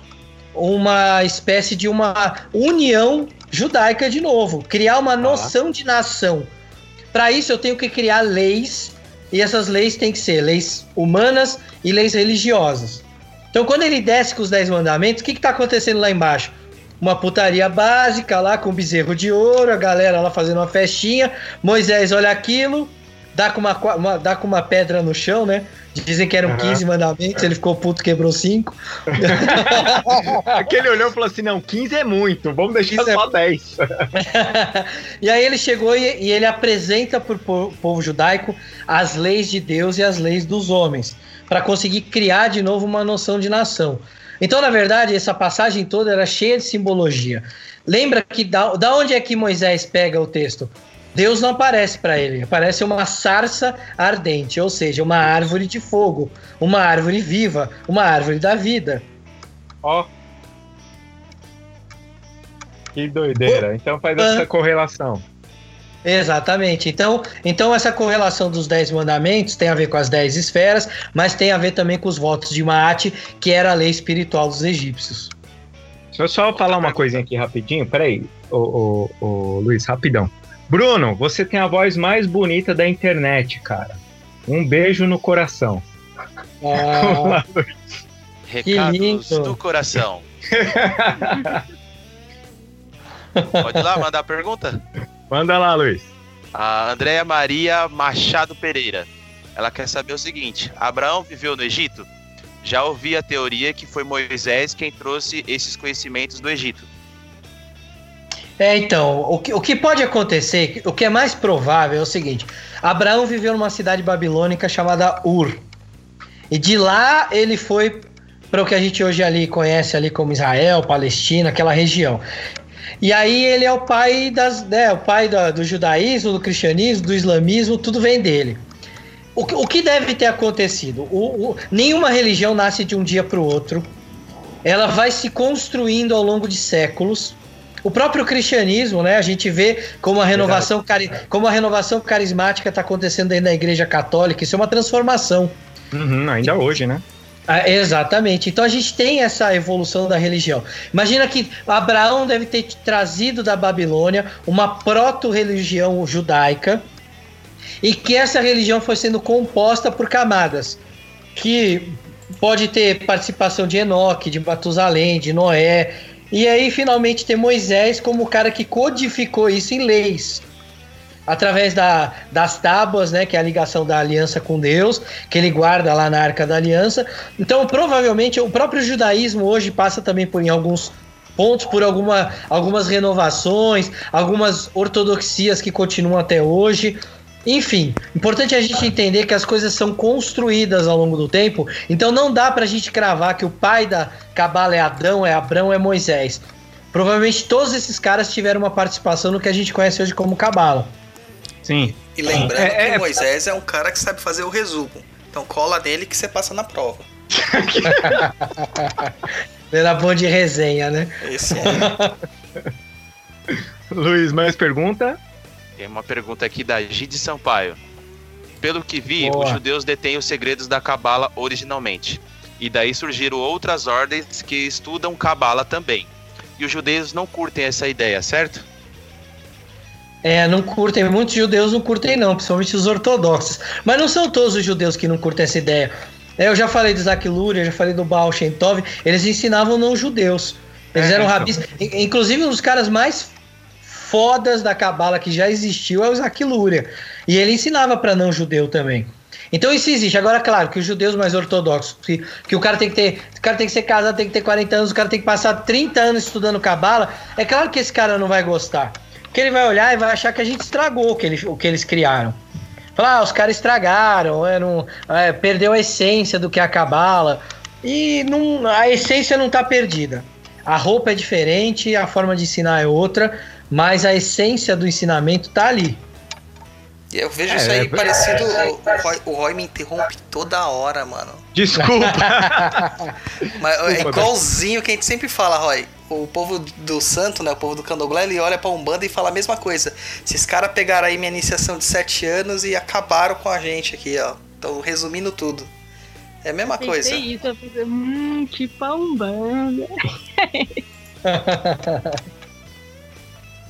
uma espécie de uma união judaica de novo, criar uma noção ah. de nação. Para isso eu tenho que criar leis e essas leis têm que ser leis humanas e leis religiosas. Então quando ele desce com os dez mandamentos, o que está acontecendo lá embaixo? Uma putaria básica lá com bezerro de ouro, a galera lá fazendo uma festinha. Moisés olha aquilo, dá com uma, uma, dá com uma pedra no chão, né? Dizem que eram uhum. 15 mandamentos, ele ficou puto, quebrou 5. Aquele olhou e falou assim: não, 15 é muito, vamos deixar só é... 10. e aí ele chegou e, e ele apresenta para o povo judaico as leis de Deus e as leis dos homens, para conseguir criar de novo uma noção de nação. Então, na verdade, essa passagem toda era cheia de simbologia. Lembra que da, da onde é que Moisés pega o texto? Deus não aparece para ele, aparece uma sarça ardente, ou seja, uma árvore de fogo, uma árvore viva, uma árvore da vida. Ó. Oh. Que doideira. Então faz essa correlação. Exatamente. Então, então essa correlação dos dez mandamentos tem a ver com as dez esferas, mas tem a ver também com os votos de Maat, que era a lei espiritual dos egípcios. Deixa eu só falar uma coisinha aqui rapidinho. Peraí, ô, ô, ô, Luiz, rapidão. Bruno, você tem a voz mais bonita da internet, cara. Um beijo no coração. Ah, Recados do coração. Pode ir lá mandar a pergunta? Manda lá, Luiz. A Andréia Maria Machado Pereira. Ela quer saber o seguinte: Abraão viveu no Egito? Já ouvi a teoria que foi Moisés quem trouxe esses conhecimentos do Egito. É, então, o que, o que pode acontecer, o que é mais provável é o seguinte: Abraão viveu numa cidade babilônica chamada Ur. E de lá ele foi para o que a gente hoje ali conhece ali como Israel, Palestina, aquela região. E aí ele é o pai das, né, o pai do judaísmo, do cristianismo, do islamismo, tudo vem dele. O, o que deve ter acontecido? O, o, nenhuma religião nasce de um dia para o outro. Ela vai se construindo ao longo de séculos. O próprio cristianismo, né? A gente vê como a renovação, cari como a renovação carismática está acontecendo dentro da Igreja Católica. Isso é uma transformação. Uhum, ainda hoje, né? Ah, exatamente. Então a gente tem essa evolução da religião. Imagina que Abraão deve ter trazido da Babilônia uma proto-religião judaica e que essa religião foi sendo composta por camadas que pode ter participação de Enoque, de Matusalém, de Noé, e aí, finalmente, tem Moisés como o cara que codificou isso em leis. Através da, das tábuas, né? Que é a ligação da aliança com Deus, que ele guarda lá na arca da aliança. Então, provavelmente, o próprio judaísmo hoje passa também por em alguns pontos por alguma, algumas renovações, algumas ortodoxias que continuam até hoje. Enfim, importante a gente entender que as coisas são construídas ao longo do tempo, então não dá pra gente cravar que o pai da Cabala é Adão, é Abrão, é Moisés. Provavelmente todos esses caras tiveram uma participação no que a gente conhece hoje como Cabala. Sim. E lembrando é, que é, Moisés é um cara que sabe fazer o resumo. Então cola nele que você passa na prova. Era bom de resenha, né? Esse é. Luiz, mais pergunta? Tem uma pergunta aqui da Gide Sampaio. Pelo que vi, Boa. os judeus detêm os segredos da Cabala originalmente. E daí surgiram outras ordens que estudam Cabala também. E os judeus não curtem essa ideia, certo? É, não curtem. Muitos judeus não curtem, não, principalmente os ortodoxos. Mas não são todos os judeus que não curtem essa ideia. É, eu já falei do Zach Luria, já falei do Baal Shem Tov, eles ensinavam não judeus. Eles é, eram então. rabis. Inclusive, um dos caras mais fodas da cabala que já existiu é o Luria. E ele ensinava para não judeu também. Então isso existe. Agora, claro, que os judeus mais ortodoxos, que, que o cara tem que ter. O cara tem que ser casado, tem que ter 40 anos, o cara tem que passar 30 anos estudando cabala. É claro que esse cara não vai gostar. Porque ele vai olhar e vai achar que a gente estragou o que, ele, o que eles criaram. Falar, ah, os caras estragaram, eram, é, perdeu a essência do que é a cabala. E não, a essência não está perdida. A roupa é diferente, a forma de ensinar é outra mas a essência do ensinamento tá ali. E eu vejo É, isso aí é- parecido. O Roy, o Roy me interrompe toda hora, mano. Desculpa. Mas é Desculpa, igualzinho que a gente sempre fala, Roy. O povo do santo, né? O povo do candomblé, ele olha pra Umbanda e fala a mesma coisa. Esses caras pegaram aí minha iniciação de 7 anos e acabaram com a gente aqui, ó. Então, resumindo tudo. É a mesma coisa. Pensei isso, eu pensei, hum, tipo a Umbanda.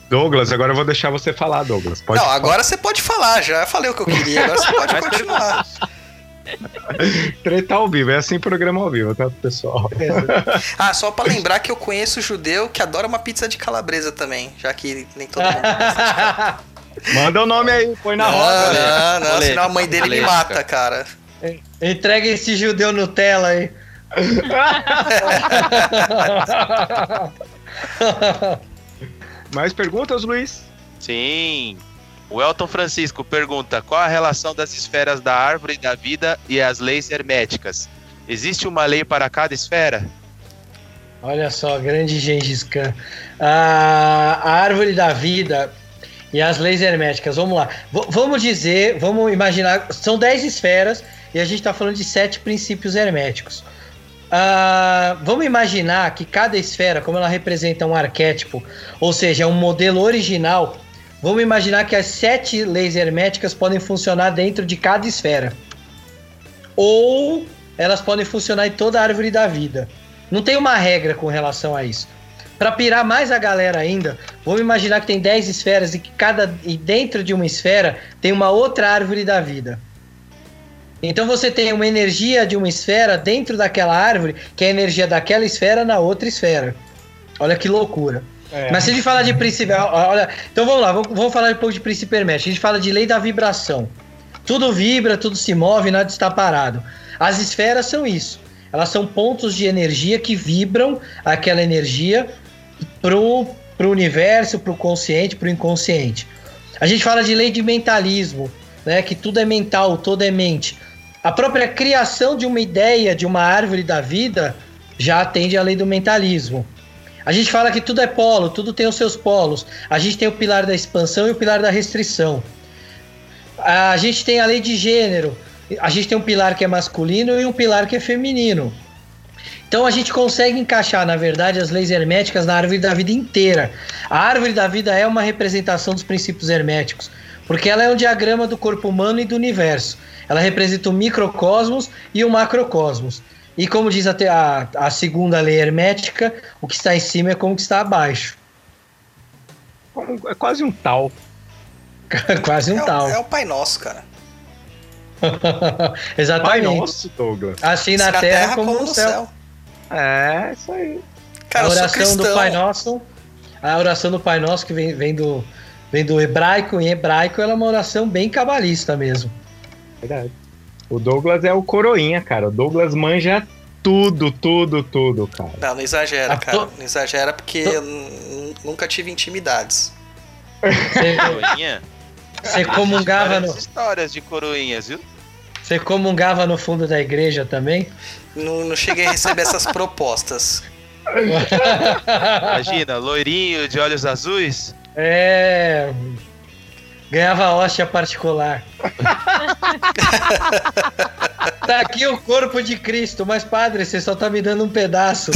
Douglas, agora eu vou deixar você falar, Douglas. Pode Não, agora você pode falar, já falei o que eu queria, agora você pode continuar. tretar ao vivo. É assim programa ao vivo, tá, pessoal? Ah, só pra lembrar que eu conheço judeu que adora uma pizza de calabresa também, já que nem todo mundo gosta de Manda o nome aí, põe na Não, roda. né? não, não, Polêmica, senão a mãe dele me mata, cara. Entrega esse judeu Nutella aí. Mais perguntas, Luiz? Sim. O Elton Francisco pergunta: qual a relação das esferas da árvore da vida e as leis herméticas? Existe uma lei para cada esfera? Olha só, grande Gengis Khan. A, a árvore da vida e as leis herméticas. Vamos lá. V- vamos dizer, vamos imaginar. São 10 esferas e a gente está falando de sete princípios herméticos. Ah, vamos imaginar que cada esfera, como ela representa um arquétipo, ou seja, um modelo original, vamos imaginar que as sete leis herméticas podem funcionar dentro de cada esfera. Ou elas podem funcionar em toda a árvore da vida. Não tem uma regra com relação a isso. Para pirar mais a galera ainda, vamos imaginar que tem 10 esferas e que cada e dentro de uma esfera tem uma outra árvore da vida. Então você tem uma energia de uma esfera dentro daquela árvore, que é a energia daquela esfera na outra esfera. Olha que loucura. É. Mas se a gente falar de princípio, olha, então vamos lá, vamos, vamos falar um pouco de princípio hermético. A gente fala de lei da vibração. Tudo vibra, tudo se move, nada está parado. As esferas são isso. Elas são pontos de energia que vibram aquela energia pro, pro universo, pro consciente, pro inconsciente. A gente fala de lei de mentalismo, né? Que tudo é mental, tudo é mente. A própria criação de uma ideia, de uma árvore da vida, já atende à lei do mentalismo. A gente fala que tudo é polo, tudo tem os seus polos. A gente tem o pilar da expansão e o pilar da restrição. A gente tem a lei de gênero. A gente tem um pilar que é masculino e um pilar que é feminino. Então a gente consegue encaixar, na verdade, as leis herméticas na árvore da vida inteira. A árvore da vida é uma representação dos princípios herméticos, porque ela é um diagrama do corpo humano e do universo. Ela representa o microcosmos e o macrocosmos. E como diz até a, a segunda lei hermética, o que está em cima é como o que está abaixo. Como- É quase um tal. Quase um é, tal. é o Pai Nosso, cara. Pai Exatamente. nosso, Douglas. Assim Se na, terra, como, no céu. É, isso aí. Cara, a oração do Pai Nosso, a oração do Pai Nosso que vem, vem do vem do hebraico, em hebraico ela é uma oração bem cabalista mesmo. Verdade. O Douglas é o coroinha, cara. O Douglas manja tudo, tudo, tudo, cara. Não, não exagera, Ah, cara. tô- Não exagera porque tô- eu nunca tive intimidades. Coroinha? você comungava no, histórias de coroinhas, viu? você comungava no fundo da igreja também? Não, não cheguei a receber essas propostas. Imagina, loirinho de olhos azuis. É. Ganhava hóstia particular. tá aqui o corpo de Cristo, mas padre, você só tá me dando um pedaço.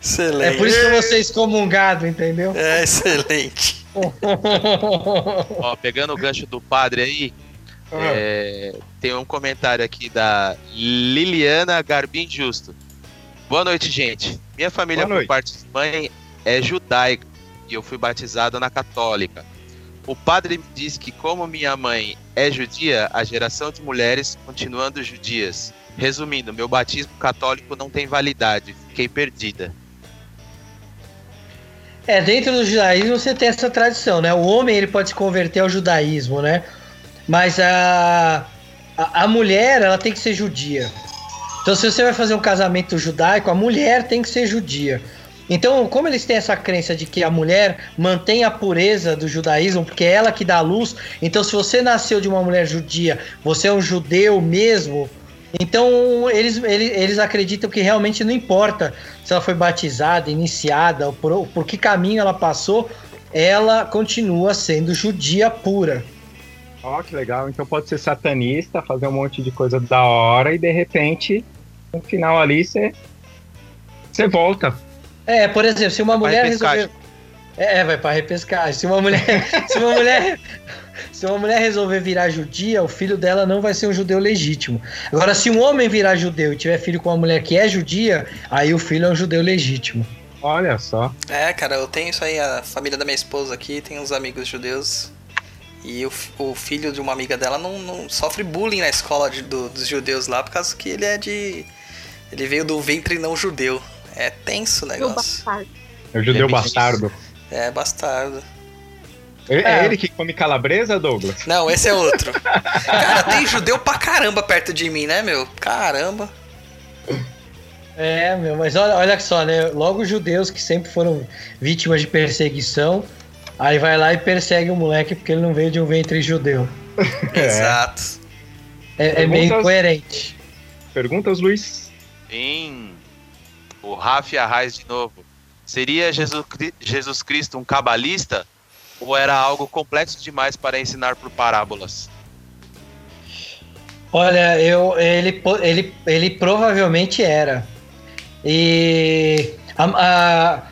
Excelente. É por isso que eu vou ser excomungado, entendeu? É excelente. Ó, pegando o gancho do padre aí, Ah. é, tem um comentário aqui da Liliana Garbim Justo. Boa noite, gente. Minha família, por parte de mãe, é judaica e eu fui batizado na católica. O padre me disse que, como minha mãe é judia, a geração de mulheres continuando judias. Resumindo, meu batismo católico não tem validade. Fiquei perdida. É, dentro do judaísmo você tem essa tradição, né? O homem ele pode se converter ao judaísmo, né? Mas a, a, a mulher, ela tem que ser judia. Então, se você vai fazer um casamento judaico, a mulher tem que ser judia. Então, como eles têm essa crença de que a mulher mantém a pureza do judaísmo, porque é ela que dá a luz, então se você nasceu de uma mulher judia, você é um judeu mesmo, Então eles, eles, eles acreditam que realmente não importa se ela foi batizada, iniciada, ou por, por que caminho ela passou, ela continua sendo judia pura. Ó, que legal. Então pode ser satanista, fazer um monte de coisa da hora e de repente, no final ali, você você volta. É, por exemplo, se uma mulher resolver. É, vai pra repescagem. Se uma mulher. se uma mulher. Se uma mulher resolver virar judia, o filho dela não vai ser um judeu legítimo. Agora, se um homem virar judeu e tiver filho com uma mulher que é judia, aí o filho é um judeu legítimo. Olha só. É, cara, eu tenho isso aí, a família da minha esposa aqui tem uns amigos judeus. E o, o filho de uma amiga dela não, não sofre bullying na escola de, do, dos judeus lá, por causa que ele é de. Ele veio do ventre não judeu. É tenso o negócio. É o judeu bastardo. É, bastardo. É, é, ele que come calabresa, Douglas? Não, esse é outro. Cara, tem judeu pra caramba perto de mim, né, meu? Caramba. É, meu, mas olha, olha só, né? Logo os judeus que sempre foram vítimas de perseguição, aí vai lá e persegue o moleque porque ele não veio de um ventre judeu. Exato. É, é meio incoerente. Perguntas, Luiz? Sim. O Rafi Arraes de novo. Seria Jesus, Cristo um cabalista? Ou era algo complexo demais para ensinar por parábolas? Olha, eu, ele, ele, ele provavelmente era. E a, a,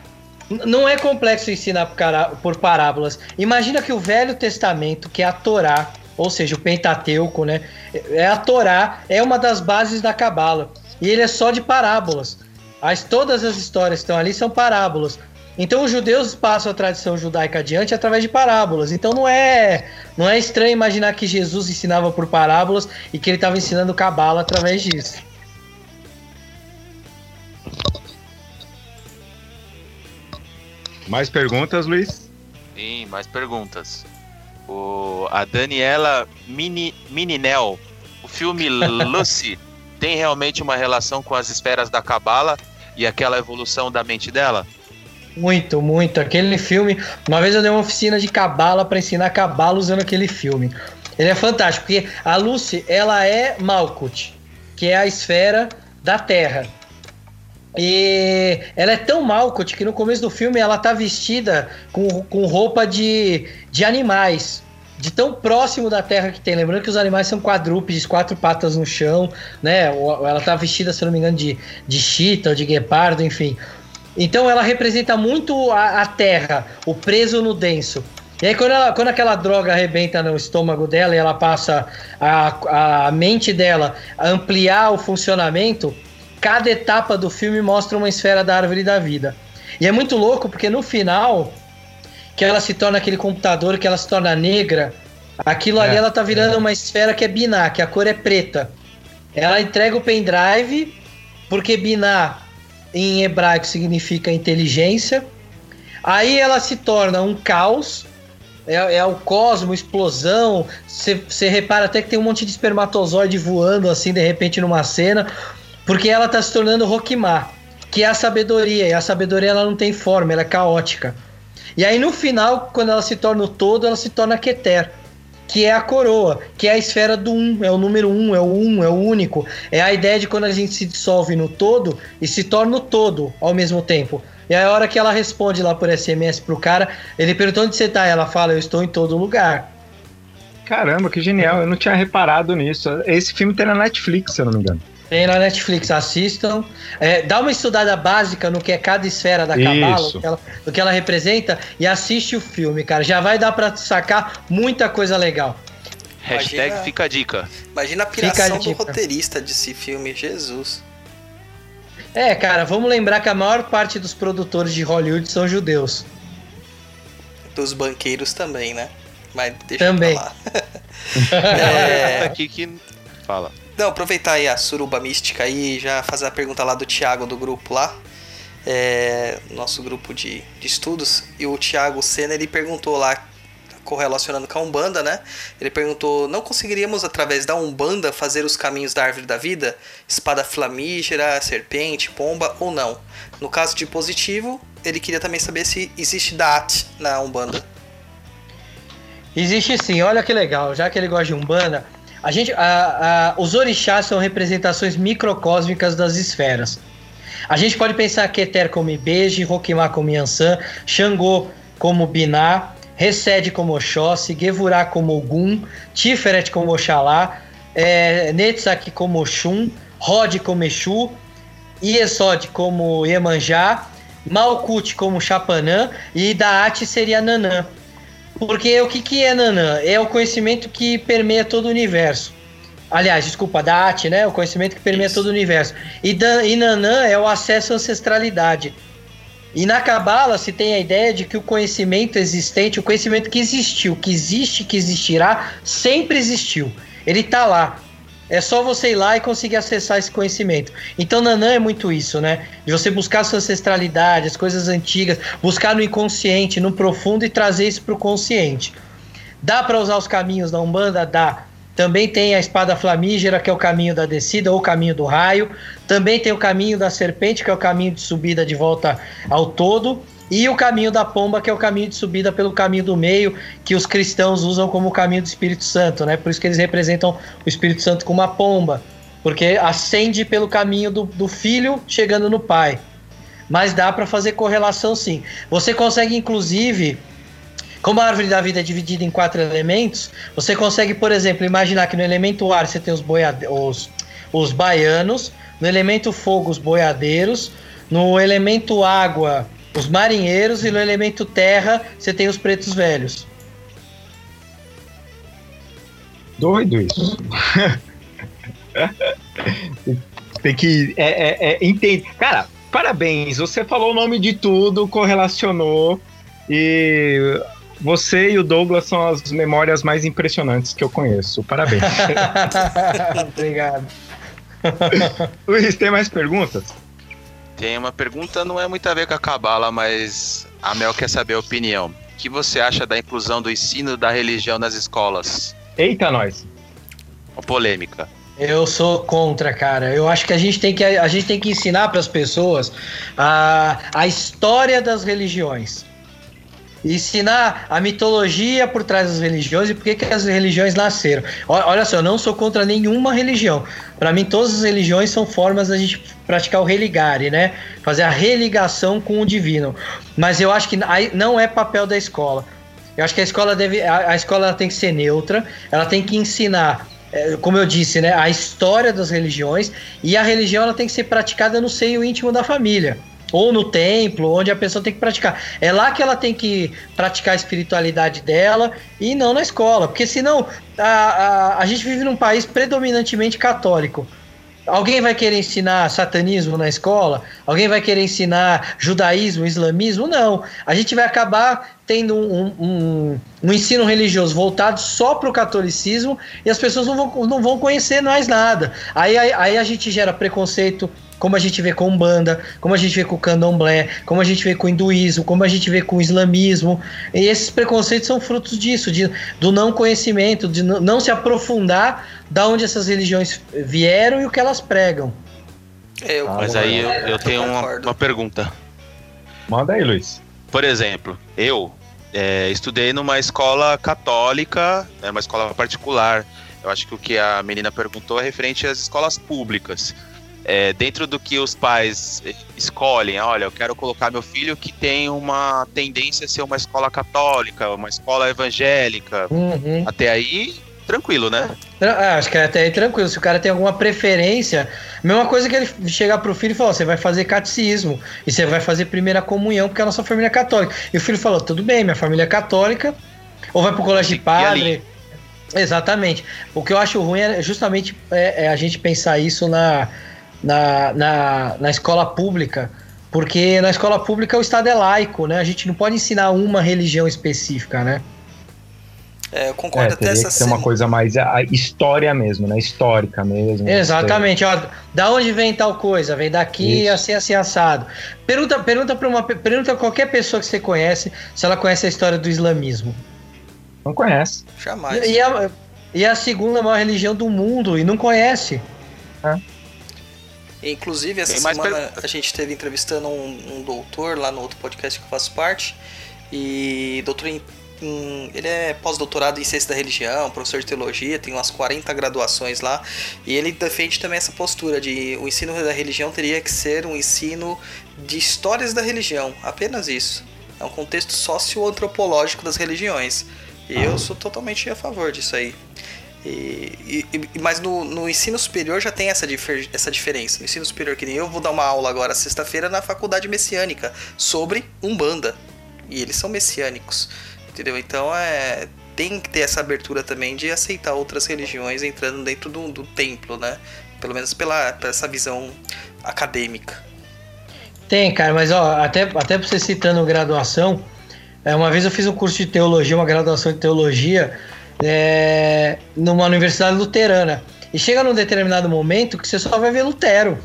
não é complexo ensinar por parábolas. Imagina que o Velho Testamento, que é a Torá, ou seja, o Pentateuco, né? É a Torá, é uma das bases da Cabala. E ele é só de parábolas. As, todas as histórias que estão ali são parábolas. Então os judeus passam a tradição judaica adiante através de parábolas. Então não é não é estranho imaginar que Jesus ensinava por parábolas e que ele estava ensinando cabala através disso. Mais perguntas, Luiz? Sim, mais perguntas. O, a Daniela Mini, Mininel, o filme Lucy tem realmente uma relação com as esferas da cabala e aquela evolução da mente dela? Muito, muito. Aquele filme. Uma vez eu dei uma oficina de cabala para ensinar cabala usando aquele filme. Ele é fantástico, porque a Lucy, ela é Malkuth, que é a esfera da Terra. E ela é tão Malkuth que no começo do filme ela tá vestida com, com roupa de, de animais de tão próximo da Terra que tem. Lembrando que os animais são quadrúpedes, quatro patas no chão, né? Ela tá vestida, se não me engano, de, de chita ou de guepardo, enfim. Então ela representa muito a, a Terra, o preso no denso. E aí, quando, ela, quando aquela droga arrebenta no estômago dela e ela passa a, a mente dela a ampliar o funcionamento, cada etapa do filme mostra uma esfera da árvore da vida. E é muito louco porque no final que ela se torna aquele computador, que ela se torna negra, aquilo é, ali ela tá virando é. uma esfera que é biná, que a cor é preta. Ela entrega o pendrive, porque biná em hebraico significa inteligência. Aí ela se torna um caos, é, é o cosmo, explosão. Você repara até que tem um monte de espermatozoide voando assim de repente numa cena, porque ela tá se tornando Rokimá, que é a sabedoria, e a sabedoria ela não tem forma, ela é caótica. E aí no final, quando ela se torna o todo, ela se torna Keter, que é a coroa, que é a esfera do um, é o número um, é o um, é o único. É a ideia de quando a gente se dissolve no todo e se torna o todo ao mesmo tempo. E aí a hora que ela responde lá por SMS pro cara, ele perguntou onde você tá, ela fala, eu estou em todo lugar. Caramba, que genial, eu não tinha reparado nisso. Esse filme tem na Netflix, se eu não me engano. Tem na Netflix, assistam. É, dá uma estudada básica no que é cada esfera da Cabala, do que, ela, do que ela representa, e assiste o filme, cara. Já vai dar pra sacar muita coisa legal. Hashtag imagina, fica a dica. Imagina a piração a do roteirista desse filme, Jesus. É, cara, vamos lembrar que a maior parte dos produtores de Hollywood são judeus. Dos banqueiros também, né? Mas deixa também. eu falar. é... aqui que fala. Não, aproveitar aí a suruba mística aí e já fazer a pergunta lá do Thiago do grupo lá. É, nosso grupo de, de estudos. E o Thiago Senna ele perguntou lá, correlacionando com a Umbanda, né? Ele perguntou: não conseguiríamos através da Umbanda fazer os caminhos da árvore da vida? Espada flamígera, serpente, pomba ou não? No caso de positivo, ele queria também saber se existe DAT na Umbanda. Existe sim, olha que legal. Já que ele gosta de Umbanda, A gente, a, a, os orixás são representações microcósmicas das esferas. A gente pode pensar Keter como Ibeji, Rokimá como Yansan, Xangô como Biná, Resed como Oxóssi, Gevurá como Ogum, Tiferet como Oxalá, é, como Oxum, Rod como Exu, Iesod como Iemanjá, Malkut como Chapanã e Daat seria Nanã. Porque o que, que é Nanã? É o conhecimento que permeia todo o universo. Aliás, desculpa, Daat, né? O conhecimento que permeia Isso. todo o universo. E, Dan, e Nanã é o acesso à ancestralidade. E na Cabala se tem a ideia de que o conhecimento existente, o conhecimento que existiu, que existe, que existirá, sempre existiu. Ele está lá. É só você ir lá e conseguir acessar esse conhecimento. Então, Nanã é muito isso, né? De você buscar sua ancestralidade, as coisas antigas, buscar no inconsciente, no profundo e trazer isso para o consciente. Dá para usar os caminhos da Umbanda? Dá. Também tem a espada flamígera, que é o caminho da descida ou o caminho do raio. Também tem o caminho da serpente, que é o caminho de subida de volta ao todo. E o caminho da pomba, que é o caminho de subida pelo caminho do meio, que os cristãos usam como o caminho do Espírito Santo, né? Por isso que eles representam o Espírito Santo como uma pomba, porque ascende pelo caminho do, do filho chegando no pai. Mas dá para fazer correlação sim. Você consegue, inclusive, como a árvore da vida é dividida em quatro elementos, você consegue, por exemplo, imaginar que no elemento ar você tem os, os, os baianos, no elemento fogo os boiadeiros, no elemento água os marinheiros e no elemento terra você tem os pretos velhos. Doido isso. tem que é, é, é, entender. Cara, parabéns. Você falou o nome de tudo, correlacionou e você e o Douglas são as memórias mais impressionantes que eu conheço. Parabéns. Obrigado. Luiz, tem mais perguntas? Tem uma pergunta, não é muito a ver com a cabala, mas a Mel quer saber a opinião. O que você acha da inclusão do ensino da religião nas escolas? Eita, nós. Uma polêmica. Eu sou contra, cara. Eu acho que a gente tem que, a gente tem que ensinar para as pessoas a, a história das religiões ensinar a mitologia por trás das religiões e por que, que as religiões nasceram. Olha só, eu não sou contra nenhuma religião. Para mim, todas as religiões são formas da gente praticar o religare, né? Fazer a religação com o divino. Mas eu acho que não é papel da escola. Eu acho que a escola deve, a, escola tem que ser neutra. Ela tem que ensinar é, como eu disse, né, a história das religiões e a religião ela tem que ser praticada no seio íntimo da família ou no templo, onde a pessoa tem que praticar. É lá que ela tem que praticar a espiritualidade dela e não na escola, porque senão a, a, a gente vive num país predominantemente católico. Alguém vai querer ensinar satanismo na escola? Alguém vai querer ensinar judaísmo, islamismo? Não. A gente vai acabar tendo um, um, um ensino religioso voltado só para o catolicismo e as pessoas não vão, não vão conhecer mais nada. Aí, aí, aí a gente gera preconceito, como a gente vê com Umbanda, como a gente vê com o Candomblé, como a gente vê com o hinduísmo, como a gente vê com o islamismo. E esses preconceitos são frutos disso, de, do não conhecimento, de não se aprofundar da onde essas religiões vieram e o que elas pregam. Eu, Mas aí eu, eu tenho uma, uma pergunta. Manda aí, Luiz. Por exemplo, eu é, estudei numa escola católica, é uma escola particular. Eu acho que o que a menina perguntou é referente às escolas públicas é, dentro do que os pais escolhem, olha, eu quero colocar meu filho que tem uma tendência a ser uma escola católica, uma escola evangélica. Uhum. Até aí, tranquilo, né? Ah, acho que é até aí tranquilo. Se o cara tem alguma preferência, mesma coisa que ele chegar pro filho e falar: você vai fazer catecismo e você vai fazer primeira comunhão porque a nossa família é católica. E o filho falou: tudo bem, minha família é católica, ou vai pro colégio de padre. Exatamente. O que eu acho ruim é justamente é, é a gente pensar isso na na, na, na escola pública, porque na escola pública o Estado é laico, né? A gente não pode ensinar uma religião específica, né? É, eu concordo é, até essa que ser uma coisa mais a história mesmo, né? Histórica mesmo. Exatamente. Ó, da onde vem tal coisa? Vem daqui, Isso. assim, assim, assado. Pergunta, pergunta para uma pergunta a qualquer pessoa que você conhece se ela conhece a história do islamismo. Não conhece. Jamais. E, e, a, e a segunda maior religião do mundo e não conhece. É. Inclusive, essa semana a gente esteve entrevistando um, um, doutor lá no outro podcast que eu faço parte. E doutor em, ele é pós-doutorado em ciência da religião, professor de teologia, tem umas 40 graduações lá, e ele defende também essa postura de o ensino da religião teria que ser um ensino de histórias da religião, apenas isso. É um contexto socioantropológico das religiões. E eu sou totalmente a favor disso aí. E, e, mas no, no, ensino superior já tem essa, difer, essa diferença. No ensino superior, que nem eu vou dar uma aula agora sexta-feira na faculdade messiânica sobre Umbanda. E eles são messiânicos. Entendeu? Então é. Tem que ter essa abertura também de aceitar outras religiões entrando dentro do, do templo, né? Pelo menos pela, pela essa visão acadêmica. Tem, cara, mas ó, até, até você citando graduação, é, uma vez eu fiz um curso de teologia, uma graduação de teologia, é, numa universidade luterana. E chega num determinado momento que você só vai ver Lutero.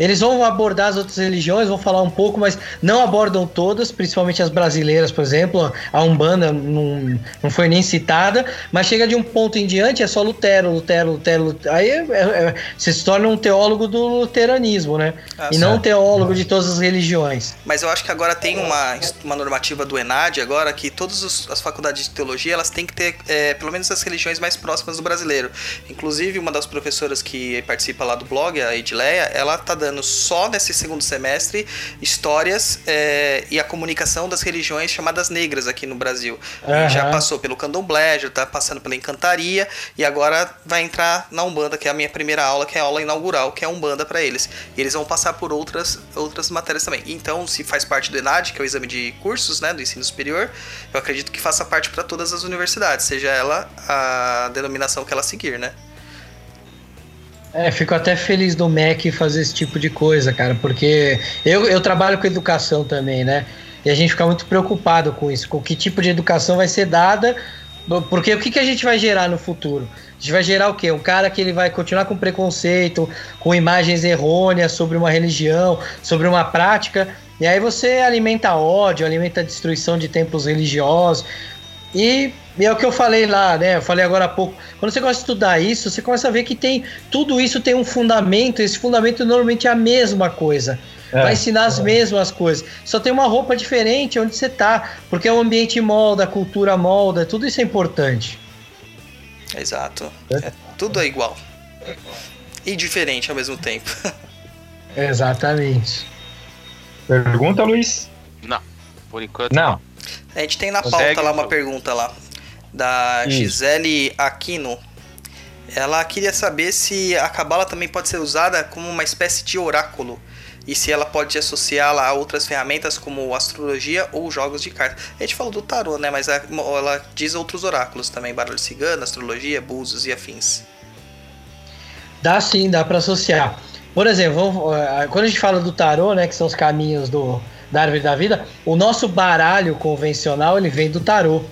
Eles vão abordar as outras religiões, vão falar um pouco, mas não abordam todas, principalmente as brasileiras, por exemplo. A Umbanda não, não foi nem citada, mas chega de um ponto em diante, é só Lutero, Lutero, Lutero. Lutero. Aí é, é, você se torna um teólogo do luteranismo, né? Ah, e não um teólogo de todas as religiões. Mas eu acho que agora tem uma, uma normativa do ENAD, agora, que todas as faculdades de teologia elas têm que ter é, pelo menos as religiões mais próximas do brasileiro. Inclusive, uma das professoras que participa lá do blog, a Edileia, ela tá dando só nesse segundo semestre histórias é, e a comunicação das religiões chamadas negras aqui no Brasil. Uhum. Já passou pelo candomblé, já está passando pela encantaria e agora vai entrar na Umbanda, que é a minha primeira aula, que é a aula inaugural, que é a Umbanda para eles. E eles vão passar por outras, outras matérias também. Então, se faz parte do ENAD, que é o exame de cursos né, do ensino superior, eu acredito que faça parte para todas as universidades, seja ela a denominação que ela seguir, né? É, fico até feliz do MEC fazer esse tipo de coisa, cara, porque eu, eu trabalho com educação também, né? E a gente fica muito preocupado com isso, com que tipo de educação vai ser dada, porque o que, que a gente vai gerar no futuro? A gente vai gerar o quê? Um cara que ele vai continuar com preconceito, com imagens errôneas sobre uma religião, sobre uma prática, e aí você alimenta ódio, alimenta destruição de templos religiosos, e, e, é o que eu falei lá, né? Eu falei agora há pouco. Quando você gosta de estudar isso, você começa a ver que tem tudo isso tem um fundamento. Esse fundamento normalmente é a mesma coisa. É, vai ensinar as é. mesmas coisas. Só tem uma roupa diferente onde você tá, porque o ambiente molda, a cultura molda, tudo isso é importante. Exato. É, tudo é igual. E diferente ao mesmo tempo. Exatamente. Pergunta, Luiz? Não, por enquanto não. não. A gente tem na pauta Consegue, lá uma pergunta lá da. Gisele Aquino. Ela queria saber se a cabala também pode ser usada como uma espécie de oráculo e se ela pode associá-la a outras ferramentas como astrologia ou jogos de cartas. A gente falou do tarô, né? Mas ela diz outros oráculos também, barulho cigano, astrologia, búzios e afins. Dá sim, dá para associar. Por exemplo, eh, quando a gente fala do tarô, né, que são os caminhos do, da árvore da vida, o nosso baralho convencional ele vem do tarô.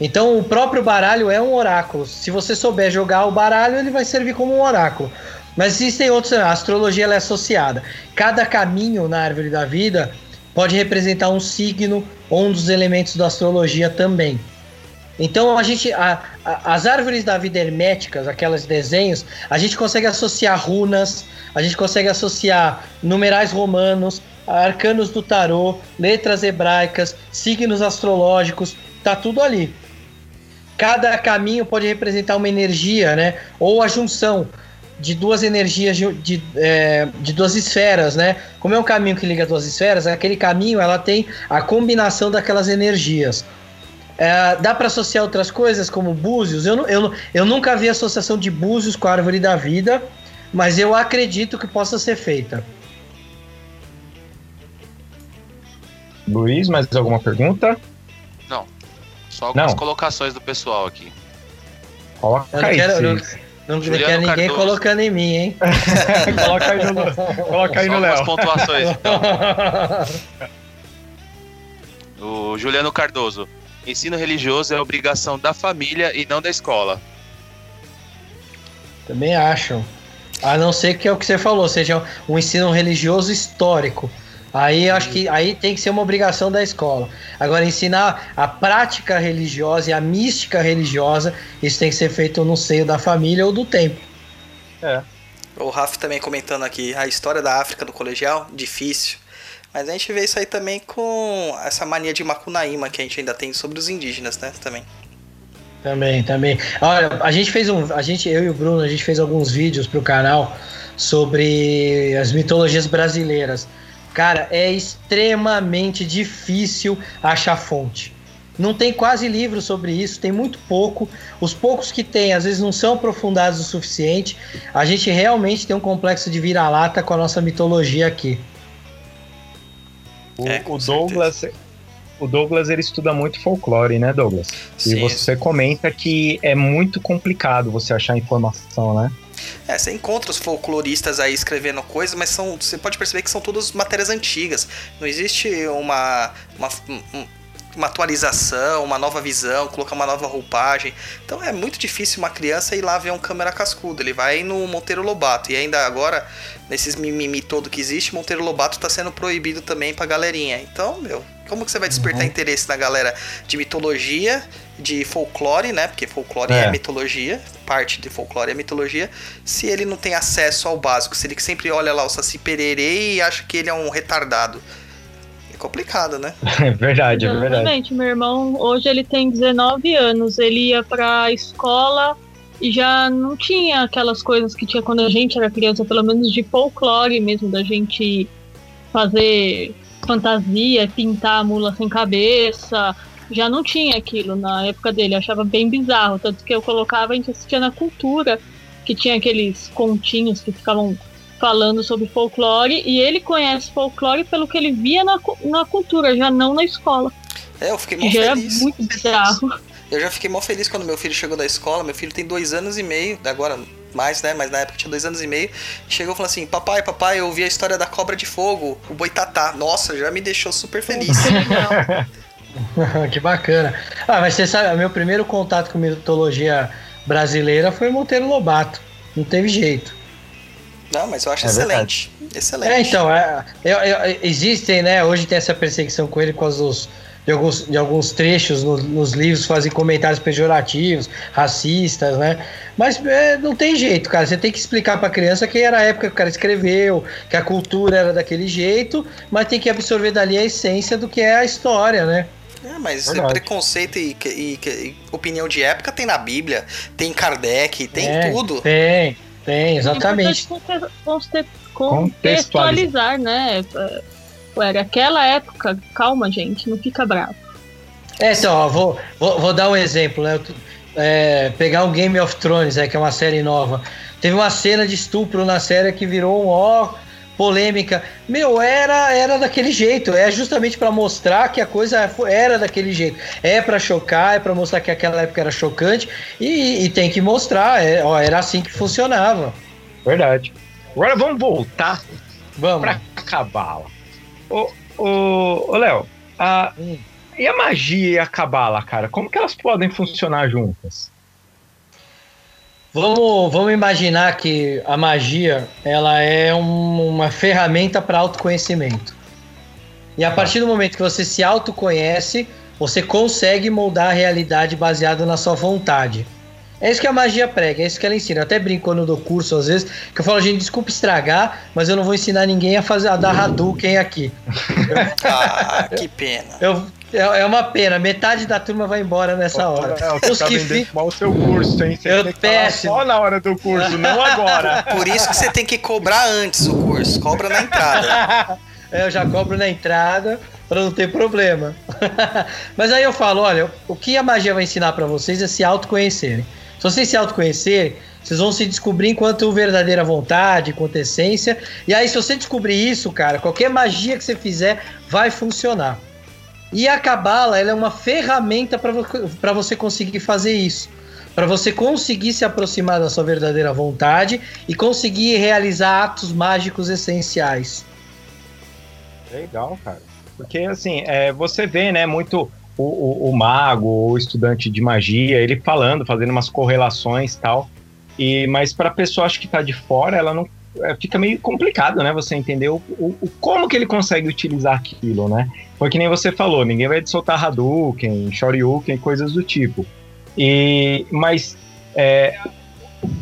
Então o próprio baralho é um oráculo. Se você souber jogar o baralho, ele vai servir como um oráculo. Mas existem outros, a astrologia é associada. Cada caminho na árvore da vida pode representar um signo ou um dos elementos da astrologia também. Então a gente, a, a, as árvores da vida herméticas, aquelas desenhos, a gente consegue associar runas, a gente consegue associar numerais romanos, arcanos do tarô, letras hebraicas, signos astrológicos, tá tudo ali. Cada caminho pode representar uma energia, né? Ou a junção de duas energias de, de, é, de, duas esferas, né? Como é um caminho que liga duas esferas, aquele caminho ela tem a combinação daquelas energias. É, dá para associar outras coisas como búzios. Eu, eu, eu nunca vi associação de búzios com a árvore da vida, mas eu acredito que possa ser feita. Luiz, mais alguma pergunta? Só algumas não. colocações do pessoal aqui. Coloca eu não aí. Quero, não, não quero ninguém Cardoso. colocando em mim, hein? coloca aí no, coloca aí no Léo. pontuações, então. o Juliano Cardoso. Ensino religioso é obrigação da família e não da escola. Também acho. A não ser que é o que você falou, seja um ensino religioso histórico. Aí acho que aí tem que ser uma obrigação da escola. Agora, ensinar a prática religiosa e a mística religiosa, isso tem que ser feito no seio da família ou do tempo. É. O Raf também comentando aqui, a história da África no colegial, difícil. Mas a gente vê isso aí também com essa mania de Macunaíma que a gente ainda tem sobre os indígenas, né? Também. Também, também. Olha, a gente fez um. A gente, eu e o Bruno, a gente fez alguns vídeos pro canal sobre as mitologias brasileiras. Cara, é extremamente difícil achar fonte. Não tem quase livro sobre isso, tem muito pouco. Os poucos que tem, às vezes, não são aprofundados o suficiente. A gente realmente tem um complexo de vira-lata com a nossa mitologia aqui. O, é, o Douglas, o Douglas ele estuda muito folclore, né, Douglas? Sim. E você comenta que é muito complicado você achar informação, né? É, você encontra os folcloristas aí escrevendo coisas, mas são, você pode perceber que são todas matérias antigas. Não existe uma, uma, uma atualização, uma nova visão, colocar uma nova roupagem. Então é muito difícil uma criança ir lá ver um câmera cascudo. Ele vai no Monteiro Lobato. E ainda agora, nesses mimimi todo que existe, Monteiro Lobato está sendo proibido também pra galerinha. Então, meu, como que você vai despertar uhum. interesse na galera de mitologia, de folclore, né? Porque folclore é. é. mitologia, parte de folclore é mitologia, se ele não tem acesso ao básico, se ele sempre olha lá o Saci Pererê e acha que ele é um retardado. É complicado, né? É verdade, é verdade. Exatamente. Meu irmão, hoje ele tem 19 anos. Ele ia pra escola e já não tinha aquelas coisas que tinha quando a gente era criança, pelo menos de folclore mesmo, da gente fazer fantasia, pintar a mula sem cabeça. Já não tinha aquilo na época dele, eu achava bem bizarro. Tanto que eu colocava, a gente assistia na cultura, que tinha aqueles continhos que ficavam falando sobre folclore e ele conhece folclore pelo que ele via na, na cultura, já não na escola. É, eu fiquei muito já feliz. É muito bizarro. Eu já fiquei mó feliz quando meu filho chegou da escola. Meu filho tem dois anos e meio, agora mais, né? Mas na época tinha dois anos e meio. Chegou e falou assim: Papai, papai, eu ouvi a história da cobra de fogo, o boitatá. Nossa, já me deixou super feliz. que bacana. Ah, mas você sabe, meu primeiro contato com mitologia brasileira foi Monteiro Lobato. Não teve jeito. Não, mas eu acho é excelente. Verdade. Excelente. É, então, é, é, é, existem, né? Hoje tem essa perseguição com ele por causa dos, de, alguns, de alguns trechos no, nos livros fazem comentários pejorativos, racistas, né? Mas é, não tem jeito, cara. Você tem que explicar pra criança que era a época que o cara escreveu, que a cultura era daquele jeito, mas tem que absorver dali a essência do que é a história, né? É, mas Verdade. preconceito e, e, e, opinião de época tem na Bíblia, tem Kardec, tem é, tudo. Tem, tem, exatamente. É contextualizar, né? Era aquela época, calma, gente, não fica bravo. É, então, ó, vou, vou, vou dar um exemplo, né? É, pegar o Game of Thrones, é, que é uma série nova. Teve uma cena de estupro na série que virou um ó polêmica. Meu, era era daquele jeito. É justamente para mostrar que a coisa era daquele jeito. É para chocar, é para mostrar que aquela época era chocante e, e tem que mostrar. É, ó, era assim que funcionava. Verdade. Agora vamos voltar vamos. pra Cabala. Ô, ô, ô Léo, a, hum. e a magia e a Cabala, cara? Como que elas podem funcionar juntas? Vamos, vamos imaginar que a magia ela é um, uma ferramenta para autoconhecimento. E a partir do momento que você se autoconhece, você consegue moldar a realidade baseado na sua vontade. É isso que a magia prega, é isso que ela ensina. Eu até brinco quando eu dou curso às vezes, que eu falo, gente, desculpa estragar, mas eu não vou ensinar ninguém a fazer a dar Hadouken aqui. ah, que pena. Eu, é, é uma pena, metade da turma vai embora nessa hora. É, Os tá que fi... mal o seu curso, hein? Você eu tem que péssimo. só na hora do curso, não agora. Por isso que você tem que cobrar antes o curso, cobra na entrada. é, eu já cobro na entrada para não ter problema. Mas aí eu falo, olha, o que a magia vai ensinar para vocês é se autoconhecerem. Se vocês se autoconhecerem, vocês vão se descobrir enquanto verdadeira vontade, enquanto essência. E aí, se você descobrir isso, cara, qualquer magia que você fizer vai funcionar. E a Cabala ela é uma ferramenta para você conseguir fazer isso. Para você conseguir se aproximar da sua verdadeira vontade e conseguir realizar atos mágicos essenciais. Legal, cara. Porque assim, é, você vê, né, muito o, o, o mago, o estudante de magia, ele falando, fazendo umas correlações tal. E, mas para a pessoa acho que está de fora, ela não fica meio complicado, né? Você entender o, o, como que ele consegue utilizar aquilo, né? Foi que nem você falou, ninguém vai soltar Hadouken, Shoryuken, coisas do tipo. E, mas é,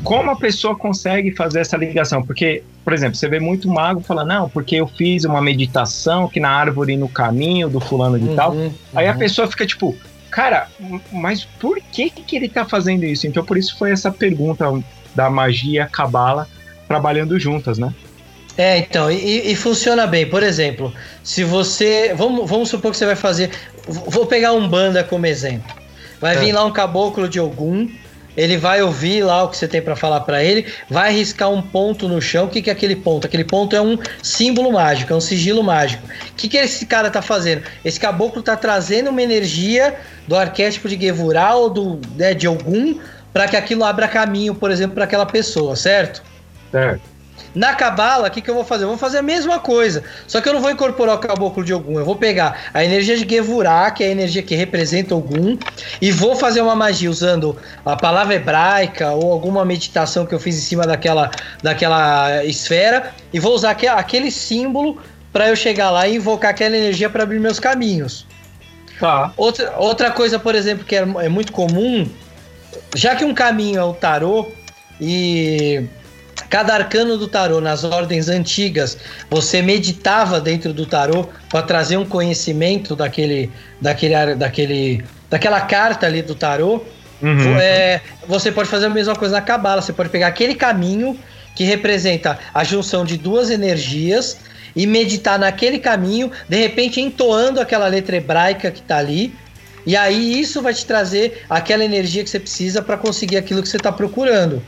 como a pessoa consegue fazer essa ligação? Porque, por exemplo, você vê muito mago falando, não, porque eu fiz uma meditação que na árvore no caminho do fulano de uhum, tal. Uhum. Aí a pessoa fica tipo, cara, mas por que, que ele tá fazendo isso? Então, por isso foi essa pergunta da magia cabala trabalhando juntas, né? É, então, e, e, funciona bem. Por exemplo, se você. Vamos, vamos supor que você vai fazer. Vou pegar um banda como exemplo. Vai é. vir lá um caboclo de algum ele vai ouvir lá o que você tem para falar para ele, vai riscar um ponto no chão. O que, que é aquele ponto? Aquele ponto é um símbolo mágico, é um sigilo mágico. O que, que esse cara tá fazendo? Esse caboclo tá trazendo uma energia do arquétipo de Gevurah ou do, né, de algum para que aquilo abra caminho, por exemplo, para aquela pessoa, certo? Certo. Na cabala, o que, que eu vou fazer? Eu vou fazer a mesma coisa. Só que eu não vou incorporar o caboclo de Ogum. Eu vou pegar a energia de Gevurah, que é a energia que representa Ogum, e vou fazer uma magia usando a palavra hebraica ou alguma meditação que eu fiz em cima daquela, daquela esfera, e vou usar aquele símbolo para eu chegar lá e invocar aquela energia para abrir meus caminhos. Tá. Outra, outra coisa, por exemplo, que é, é muito comum, já que um caminho é o tarô e Cada arcano do tarô nas ordens antigas, você meditava dentro do tarô para trazer um conhecimento daquele, daquele, daquele, daquela carta ali do tarô. Uhum. É, você pode fazer a mesma coisa na cabala. Você pode pegar aquele caminho que representa a junção de duas energias e meditar naquele caminho, de repente entoando aquela letra hebraica que está ali. E aí isso vai te trazer aquela energia que você precisa para conseguir aquilo que você está procurando.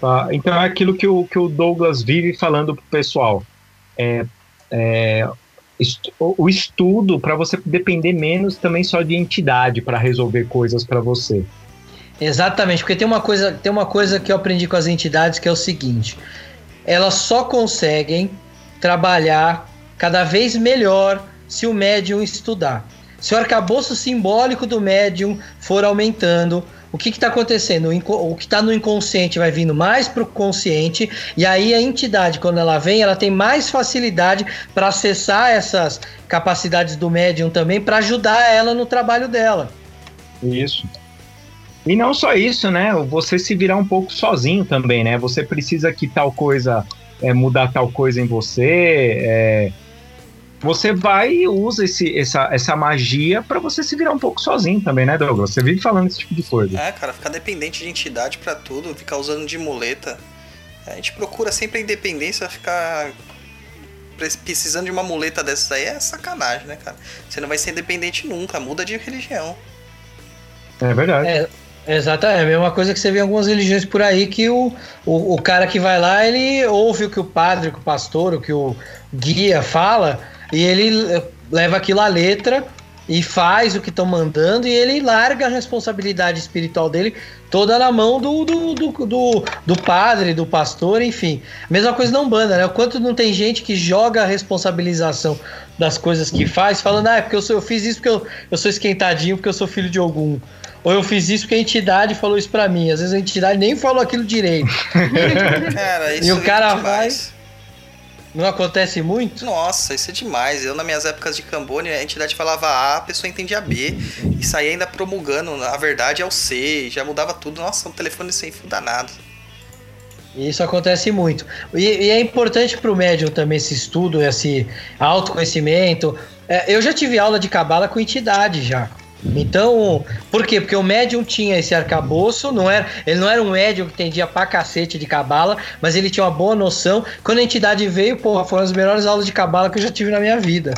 Tá? Então é aquilo que o, que o Douglas vive falando pro pessoal. É, é, o estudo para você depender menos também só de entidade para resolver coisas para você. Exatamente, porque tem uma coisa, tem uma coisa que eu aprendi com as entidades que é o seguinte: elas só conseguem trabalhar cada vez melhor se o médium estudar. Se o arcabouço simbólico do médium for aumentando, o que está acontecendo? O, que está no inconsciente vai vindo mais para o consciente, e aí a entidade, quando ela vem, ela tem mais facilidade para acessar essas capacidades do médium também, para ajudar ela no trabalho dela. Isso. E não só isso, né? Você se virar um pouco sozinho também, né? Você precisa que tal coisa é, mudar tal coisa em você. É, você vai e usa esse, essa, essa magia para você se virar um pouco sozinho também, né, Douglas? Você vive falando esse tipo de coisa. É, cara, ficar dependente de entidade para tudo, ficar usando de muleta. A gente procura sempre a independência, ficar precisando de uma muleta dessas aí é sacanagem, né, cara? Você não vai ser independente nunca, muda de religião. É verdade. É, Exato, é a mesma coisa que você vê em algumas religiões por aí, que o, o, o cara que vai lá, ele ouve o que o padre, o que o pastor, o que o guia fala, e ele leva aquilo à letra e faz o que estão mandando e ele larga a responsabilidade espiritual dele toda na mão do, do, do, do, do padre, do pastor, enfim. Mesma coisa não banda, né? O quanto não tem gente que joga a responsabilização das coisas que faz, falando, ah, é porque eu, sou, eu fiz isso porque eu, eu sou esquentadinho, porque eu sou filho de algum. Ou eu fiz isso porque a entidade falou isso pra mim. Às vezes a entidade nem falou aquilo direito. Cara, isso e o cara vai. Não acontece muito? Nossa, isso é demais. Eu, nas minhas épocas de Cambônia, a entidade falava A, a pessoa entendia B. E saía ainda promulgando. A verdade é o C. Já mudava tudo. Nossa, um telefone sem fio danado. Isso acontece muito. E, e é importante para o médium também esse estudo, esse autoconhecimento. É, eu já tive aula de cabala com entidade já. Então, por quê? Porque o médium tinha esse arcabouço, não era, ele não era um médium que entendia pra cacete de cabala, mas ele tinha uma boa noção. Quando a entidade veio, porra, foram as melhores aulas de cabala que eu já tive na minha vida.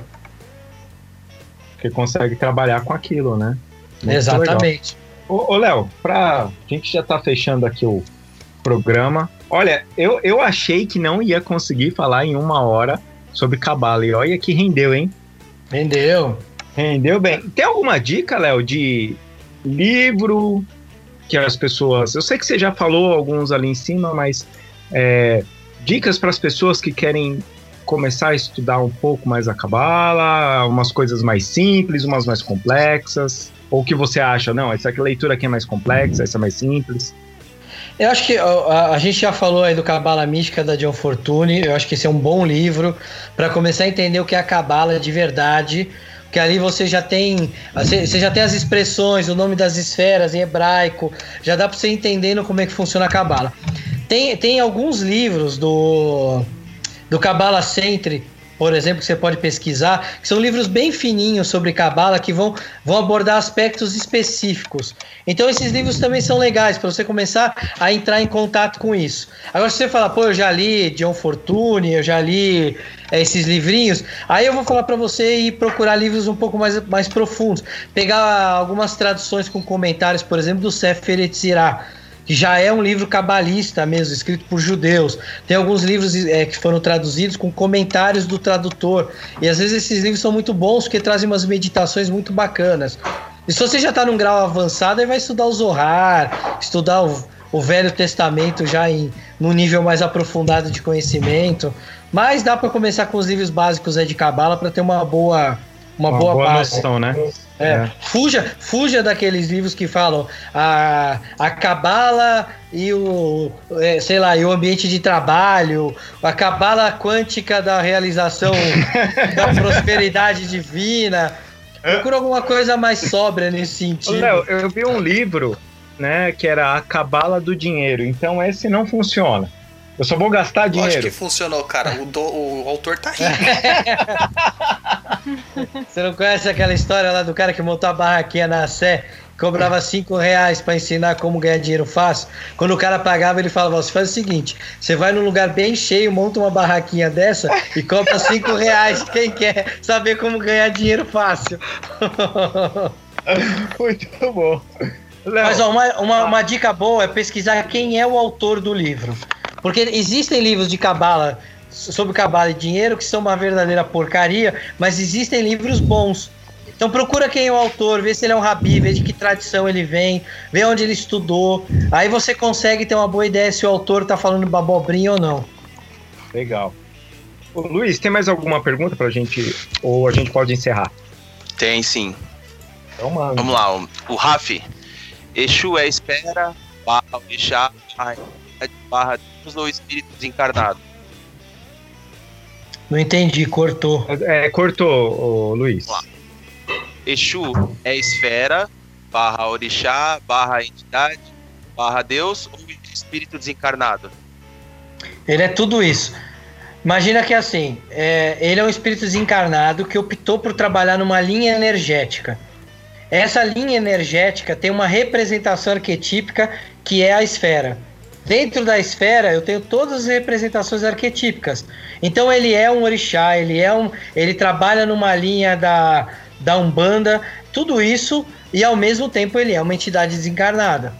Porque consegue trabalhar com aquilo, né? Muito Exatamente. Legal. Ô, Léo, pra. A gente já tá fechando aqui o programa. Olha, eu, eu achei que não ia conseguir falar em uma hora sobre cabala. E olha que rendeu, hein? Rendeu. Rendeu bem. Tem alguma dica, Léo, de livro que as pessoas. Eu sei que você já falou alguns ali em cima, mas é, dicas para as pessoas que querem começar a estudar um pouco mais a cabala, umas coisas mais simples, umas mais complexas. Ou que você acha? Não, essa leitura aqui é mais complexa, essa é mais simples. Eu acho que a, a, gente já falou aí do Cabala Mística da John Fortune. Eu acho que esse é um bom livro para começar a entender o que é a Cabala de verdade que ali você já tem você já tem as expressões, o nome das esferas em hebraico, já dá para você entendendo como é que funciona a cabala. Tem, tem alguns livros do do Cabala Centre por exemplo, que você pode pesquisar, que são livros bem fininhos sobre cabala que vão, vão abordar aspectos específicos. Então esses livros também são legais para você começar a entrar em contato com isso. Agora se você falar, pô, eu já li John Fortune, eu já li é, esses livrinhos, aí eu vou falar para você ir procurar livros um pouco mais, mais profundos, pegar algumas traduções com comentários, por exemplo, do Sefer Yetzirah, que já é um livro cabalista mesmo, escrito por judeus. Tem alguns livros é, que foram traduzidos com comentários do tradutor. E às vezes esses livros são muito bons porque trazem umas meditações muito bacanas. E se você já está num grau avançado, aí vai estudar o Zohar, estudar o, o Velho Testamento já em num nível mais aprofundado de conhecimento. Mas dá para começar com os livros básicos aí de Cabala para ter uma boa uma, uma boa, boa base. noção, né? É, é. Fuja, fuja daqueles livros que falam a, a cabala e o, é, sei lá, e o ambiente de trabalho, a cabala quântica da realização da prosperidade divina. Procura alguma coisa mais sóbria nesse sentido. Léo, eu vi um livro, né, que era a cabala do dinheiro. Então esse não funciona. Eu só vou gastar dinheiro. Acho que funcionou, cara. O, do, o autor tá rico. Você não conhece aquela história lá do cara que montou a barraquinha na Sé, cobrava 5 reais para ensinar como ganhar dinheiro fácil? Quando o cara pagava, ele falava: Você faz o seguinte, você vai num lugar bem cheio, monta uma barraquinha dessa e cobra 5 reais. Quem quer saber como ganhar dinheiro fácil? Muito bom. Léo. Mas ó, uma, uma, uma dica boa é pesquisar quem é o autor do livro. Porque existem livros de cabala sobre cabala e dinheiro que são uma verdadeira porcaria, mas existem livros bons. Então procura quem é o autor, vê se ele é um rabi, vê de que tradição ele vem, vê onde ele estudou. Aí você consegue ter uma boa ideia se o autor está falando babobrinha ou não. Legal. Ô, Luiz, tem mais alguma pergunta pra gente? Ou a gente pode encerrar? Tem sim. Então, mano. Vamos lá, o, o Raf. Exu é espera, barra, Ixá, barra Deus ou espírito desencarnado? Não entendi, cortou. É, cortou, Luiz. Exu é esfera, barra orixá, barra entidade, barra Deus ou espírito desencarnado? Ele é tudo isso. Imagina que assim, é, ele é um espírito desencarnado que optou por trabalhar numa linha energética. Essa linha energética tem uma representação arquetípica que é a esfera. Dentro da esfera, eu tenho todas as representações arquetípicas. Então ele é um orixá, ele é um, ele trabalha numa linha da, da Umbanda, tudo isso e ao mesmo tempo ele é uma entidade desencarnada.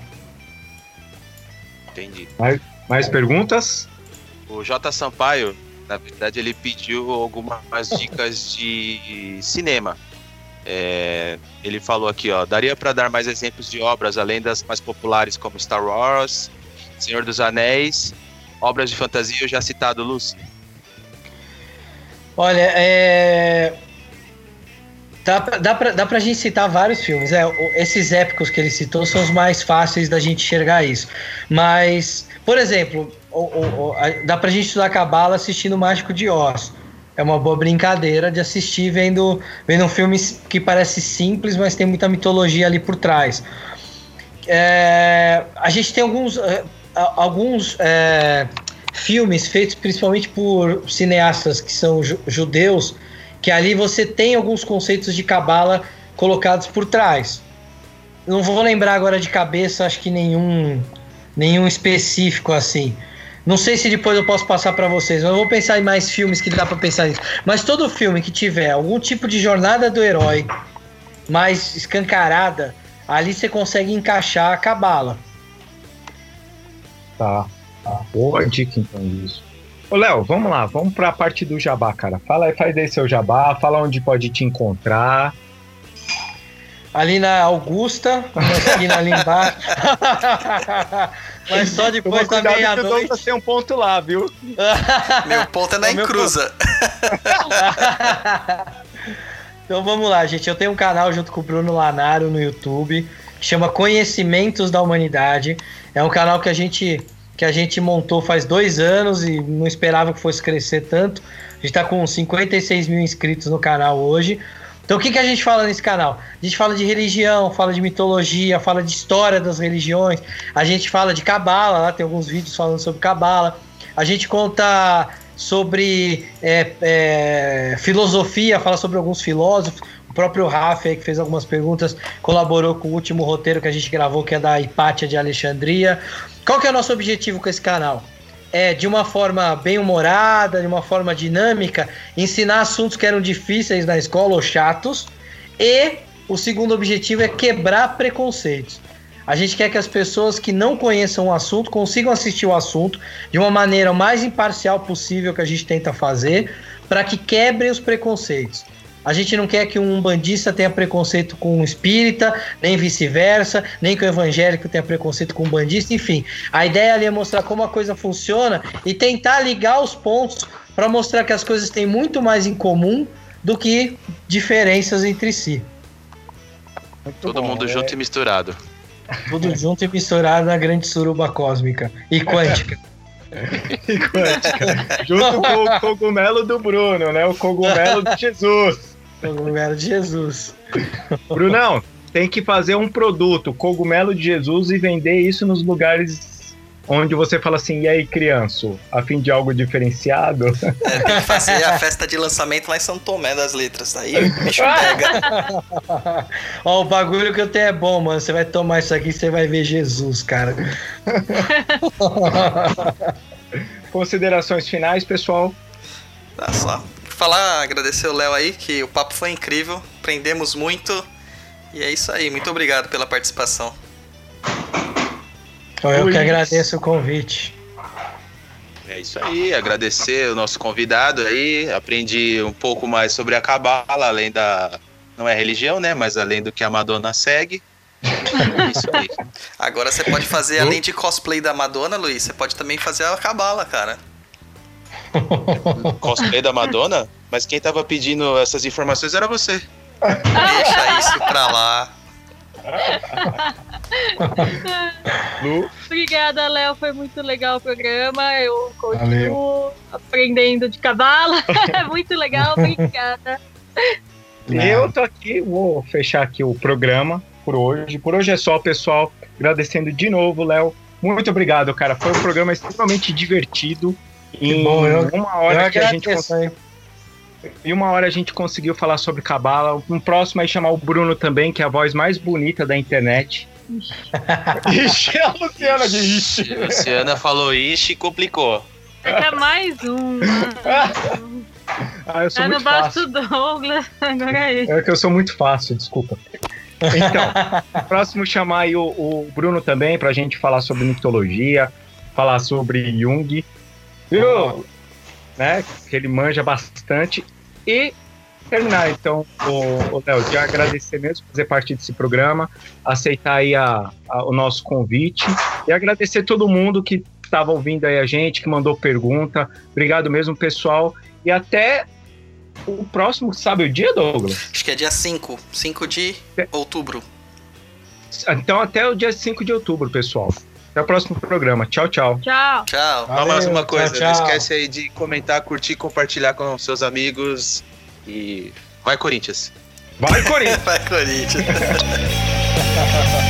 Entendi. Mais, mais perguntas? O J Sampaio, na verdade, ele pediu algumas dicas de cinema. É, ele falou aqui, ó, daria para dar mais exemplos de obras além das mais populares como Star Wars, Senhor dos Anéis, obras de fantasia, eu já citado, Lúcio. Olha, é. Dá pra, dá, pra, dá pra gente citar vários filmes. É, esses épicos que ele citou são os mais fáceis da gente enxergar isso. Mas, por exemplo, o, o, o, dá pra gente estudar Cabala assistindo o Mágico de Oz. É uma boa brincadeira de assistir vendo, vendo um filme que parece simples, mas tem muita mitologia ali por trás. É, a gente tem alguns alguns é, filmes feitos principalmente por cineastas que são judeus, que ali você tem alguns conceitos de cabala colocados por trás. Não vou lembrar agora de cabeça, acho que nenhum nenhum específico assim. Não sei se depois eu posso passar para vocês, mas eu vou pensar em mais filmes que dá para pensar nisso. Mas todo filme que tiver algum tipo de jornada do herói mais escancarada, ali você consegue encaixar a cabala. Tá. tá. Boa dica então disso. Ô, Léo, vamos lá, vamos para a parte do jabá, cara. Fala aí, faz aí seu jabá, fala onde pode te encontrar. Ali na Augusta, uma esquina ali embaixo. Mas só depois da meia-noite. Tem um ponto lá, viu? Meu ponto é na Encruza. então vamos lá, gente. Eu tenho um canal junto com o Bruno Lanaro no YouTube que chama Conhecimentos da Humanidade. É um canal que a gente que a gente montou faz dois anos e não esperava que fosse crescer tanto. A gente está com 56 mil inscritos no canal hoje. Então o que, que a gente fala nesse canal? A gente fala de religião, fala de mitologia, fala de história das religiões, a gente fala de cabala, lá tem alguns vídeos falando sobre cabala, a gente conta sobre é, é, filosofia, fala sobre alguns filósofos. O próprio Rafa, que fez algumas perguntas, colaborou com o último roteiro que a gente gravou, que é da Hipátia de Alexandria. Qual que é o nosso objetivo com esse canal? É, de uma forma bem humorada, de uma forma dinâmica, ensinar assuntos que eram difíceis na escola ou chatos. E o segundo objetivo é quebrar preconceitos. A gente quer que as pessoas que não conheçam o assunto consigam assistir o assunto de uma maneira mais imparcial possível que a gente tenta fazer, para que quebrem os preconceitos. A gente não quer que um bandista tenha preconceito com um espírita, nem vice-versa, nem que o evangélico tenha preconceito com um bandista, enfim. A ideia ali é mostrar como a coisa funciona e tentar ligar os pontos para mostrar que as coisas têm muito mais em comum do que diferenças entre si. Muito Todo bom, mundo é... junto e misturado. Tudo junto e misturado na grande suruba cósmica e quântica. e quântica. Junto com o cogumelo do Bruno, né? O cogumelo de Jesus. Cogumelo de Jesus. Brunão, tem que fazer um produto, cogumelo de Jesus, e vender isso nos lugares onde você fala assim, e aí, criança, a fim de algo diferenciado? É, tem que fazer a festa de lançamento lá em São Tomé das Letras, aí o bicho pega. Ó, o bagulho que eu tenho é bom, mano, você vai tomar isso aqui, você vai ver Jesus, cara. Considerações finais, pessoal? Tá só. Falar, agradecer o Léo aí, que o papo foi incrível, aprendemos muito, e é isso aí, muito obrigado pela participação. Então eu que agradeço o convite. É isso aí, agradecer o nosso convidado aí. Aprendi um pouco mais sobre a Cabala, além da. Não é religião, né? Mas além do que a Madonna segue. É isso aí. Agora você pode fazer, além de cosplay da Madonna, Luiz, você pode também fazer a Cabala, cara. Cosplay da Madonna? Mas quem tava pedindo essas informações era você. Deixa isso pra lá. Lu? Obrigada, Léo. Foi muito legal o programa. Eu continuo Valeu. aprendendo de cavalo. muito legal, obrigada. Eu tô aqui, vou fechar aqui o programa por hoje. Por hoje é só, pessoal. Agradecendo de novo, Léo. Muito obrigado, cara. Foi um programa extremamente divertido. Em bom, eu, uma hora eu que a gente conseguiu. E uma hora a gente conseguiu falar sobre Cabala. Um próximo aí chamar o Bruno também, que é a voz mais bonita da internet. ixi, a Luciana de ixi. A Luciana falou ixi e complicou. É mais um. ah, eu sou é muito no fácil. Douglas, agora é isso. É que eu sou muito fácil, desculpa. Então, próximo chamar aí o, o Bruno também pra gente falar sobre mitologia, falar sobre Jung. Viu? né? Que ele manja bastante. E terminar, então, o Léo, de agradecer mesmo por fazer parte desse programa, aceitar aí a, a, o nosso convite e agradecer todo mundo que estava ouvindo aí a gente, que mandou pergunta. Obrigado mesmo, pessoal. E até o próximo, sabe o dia, Douglas? Acho que é dia 5, 5 de outubro. Então até o dia 5 de outubro, pessoal. Até o próximo programa. Tchau, tchau. Tchau. Tchau. Valeu, mais uma coisa, tchau, tchau. não esquece aí de comentar, curtir, compartilhar com seus amigos e vai Corinthians. Vai Corinthians. vai Corinthians.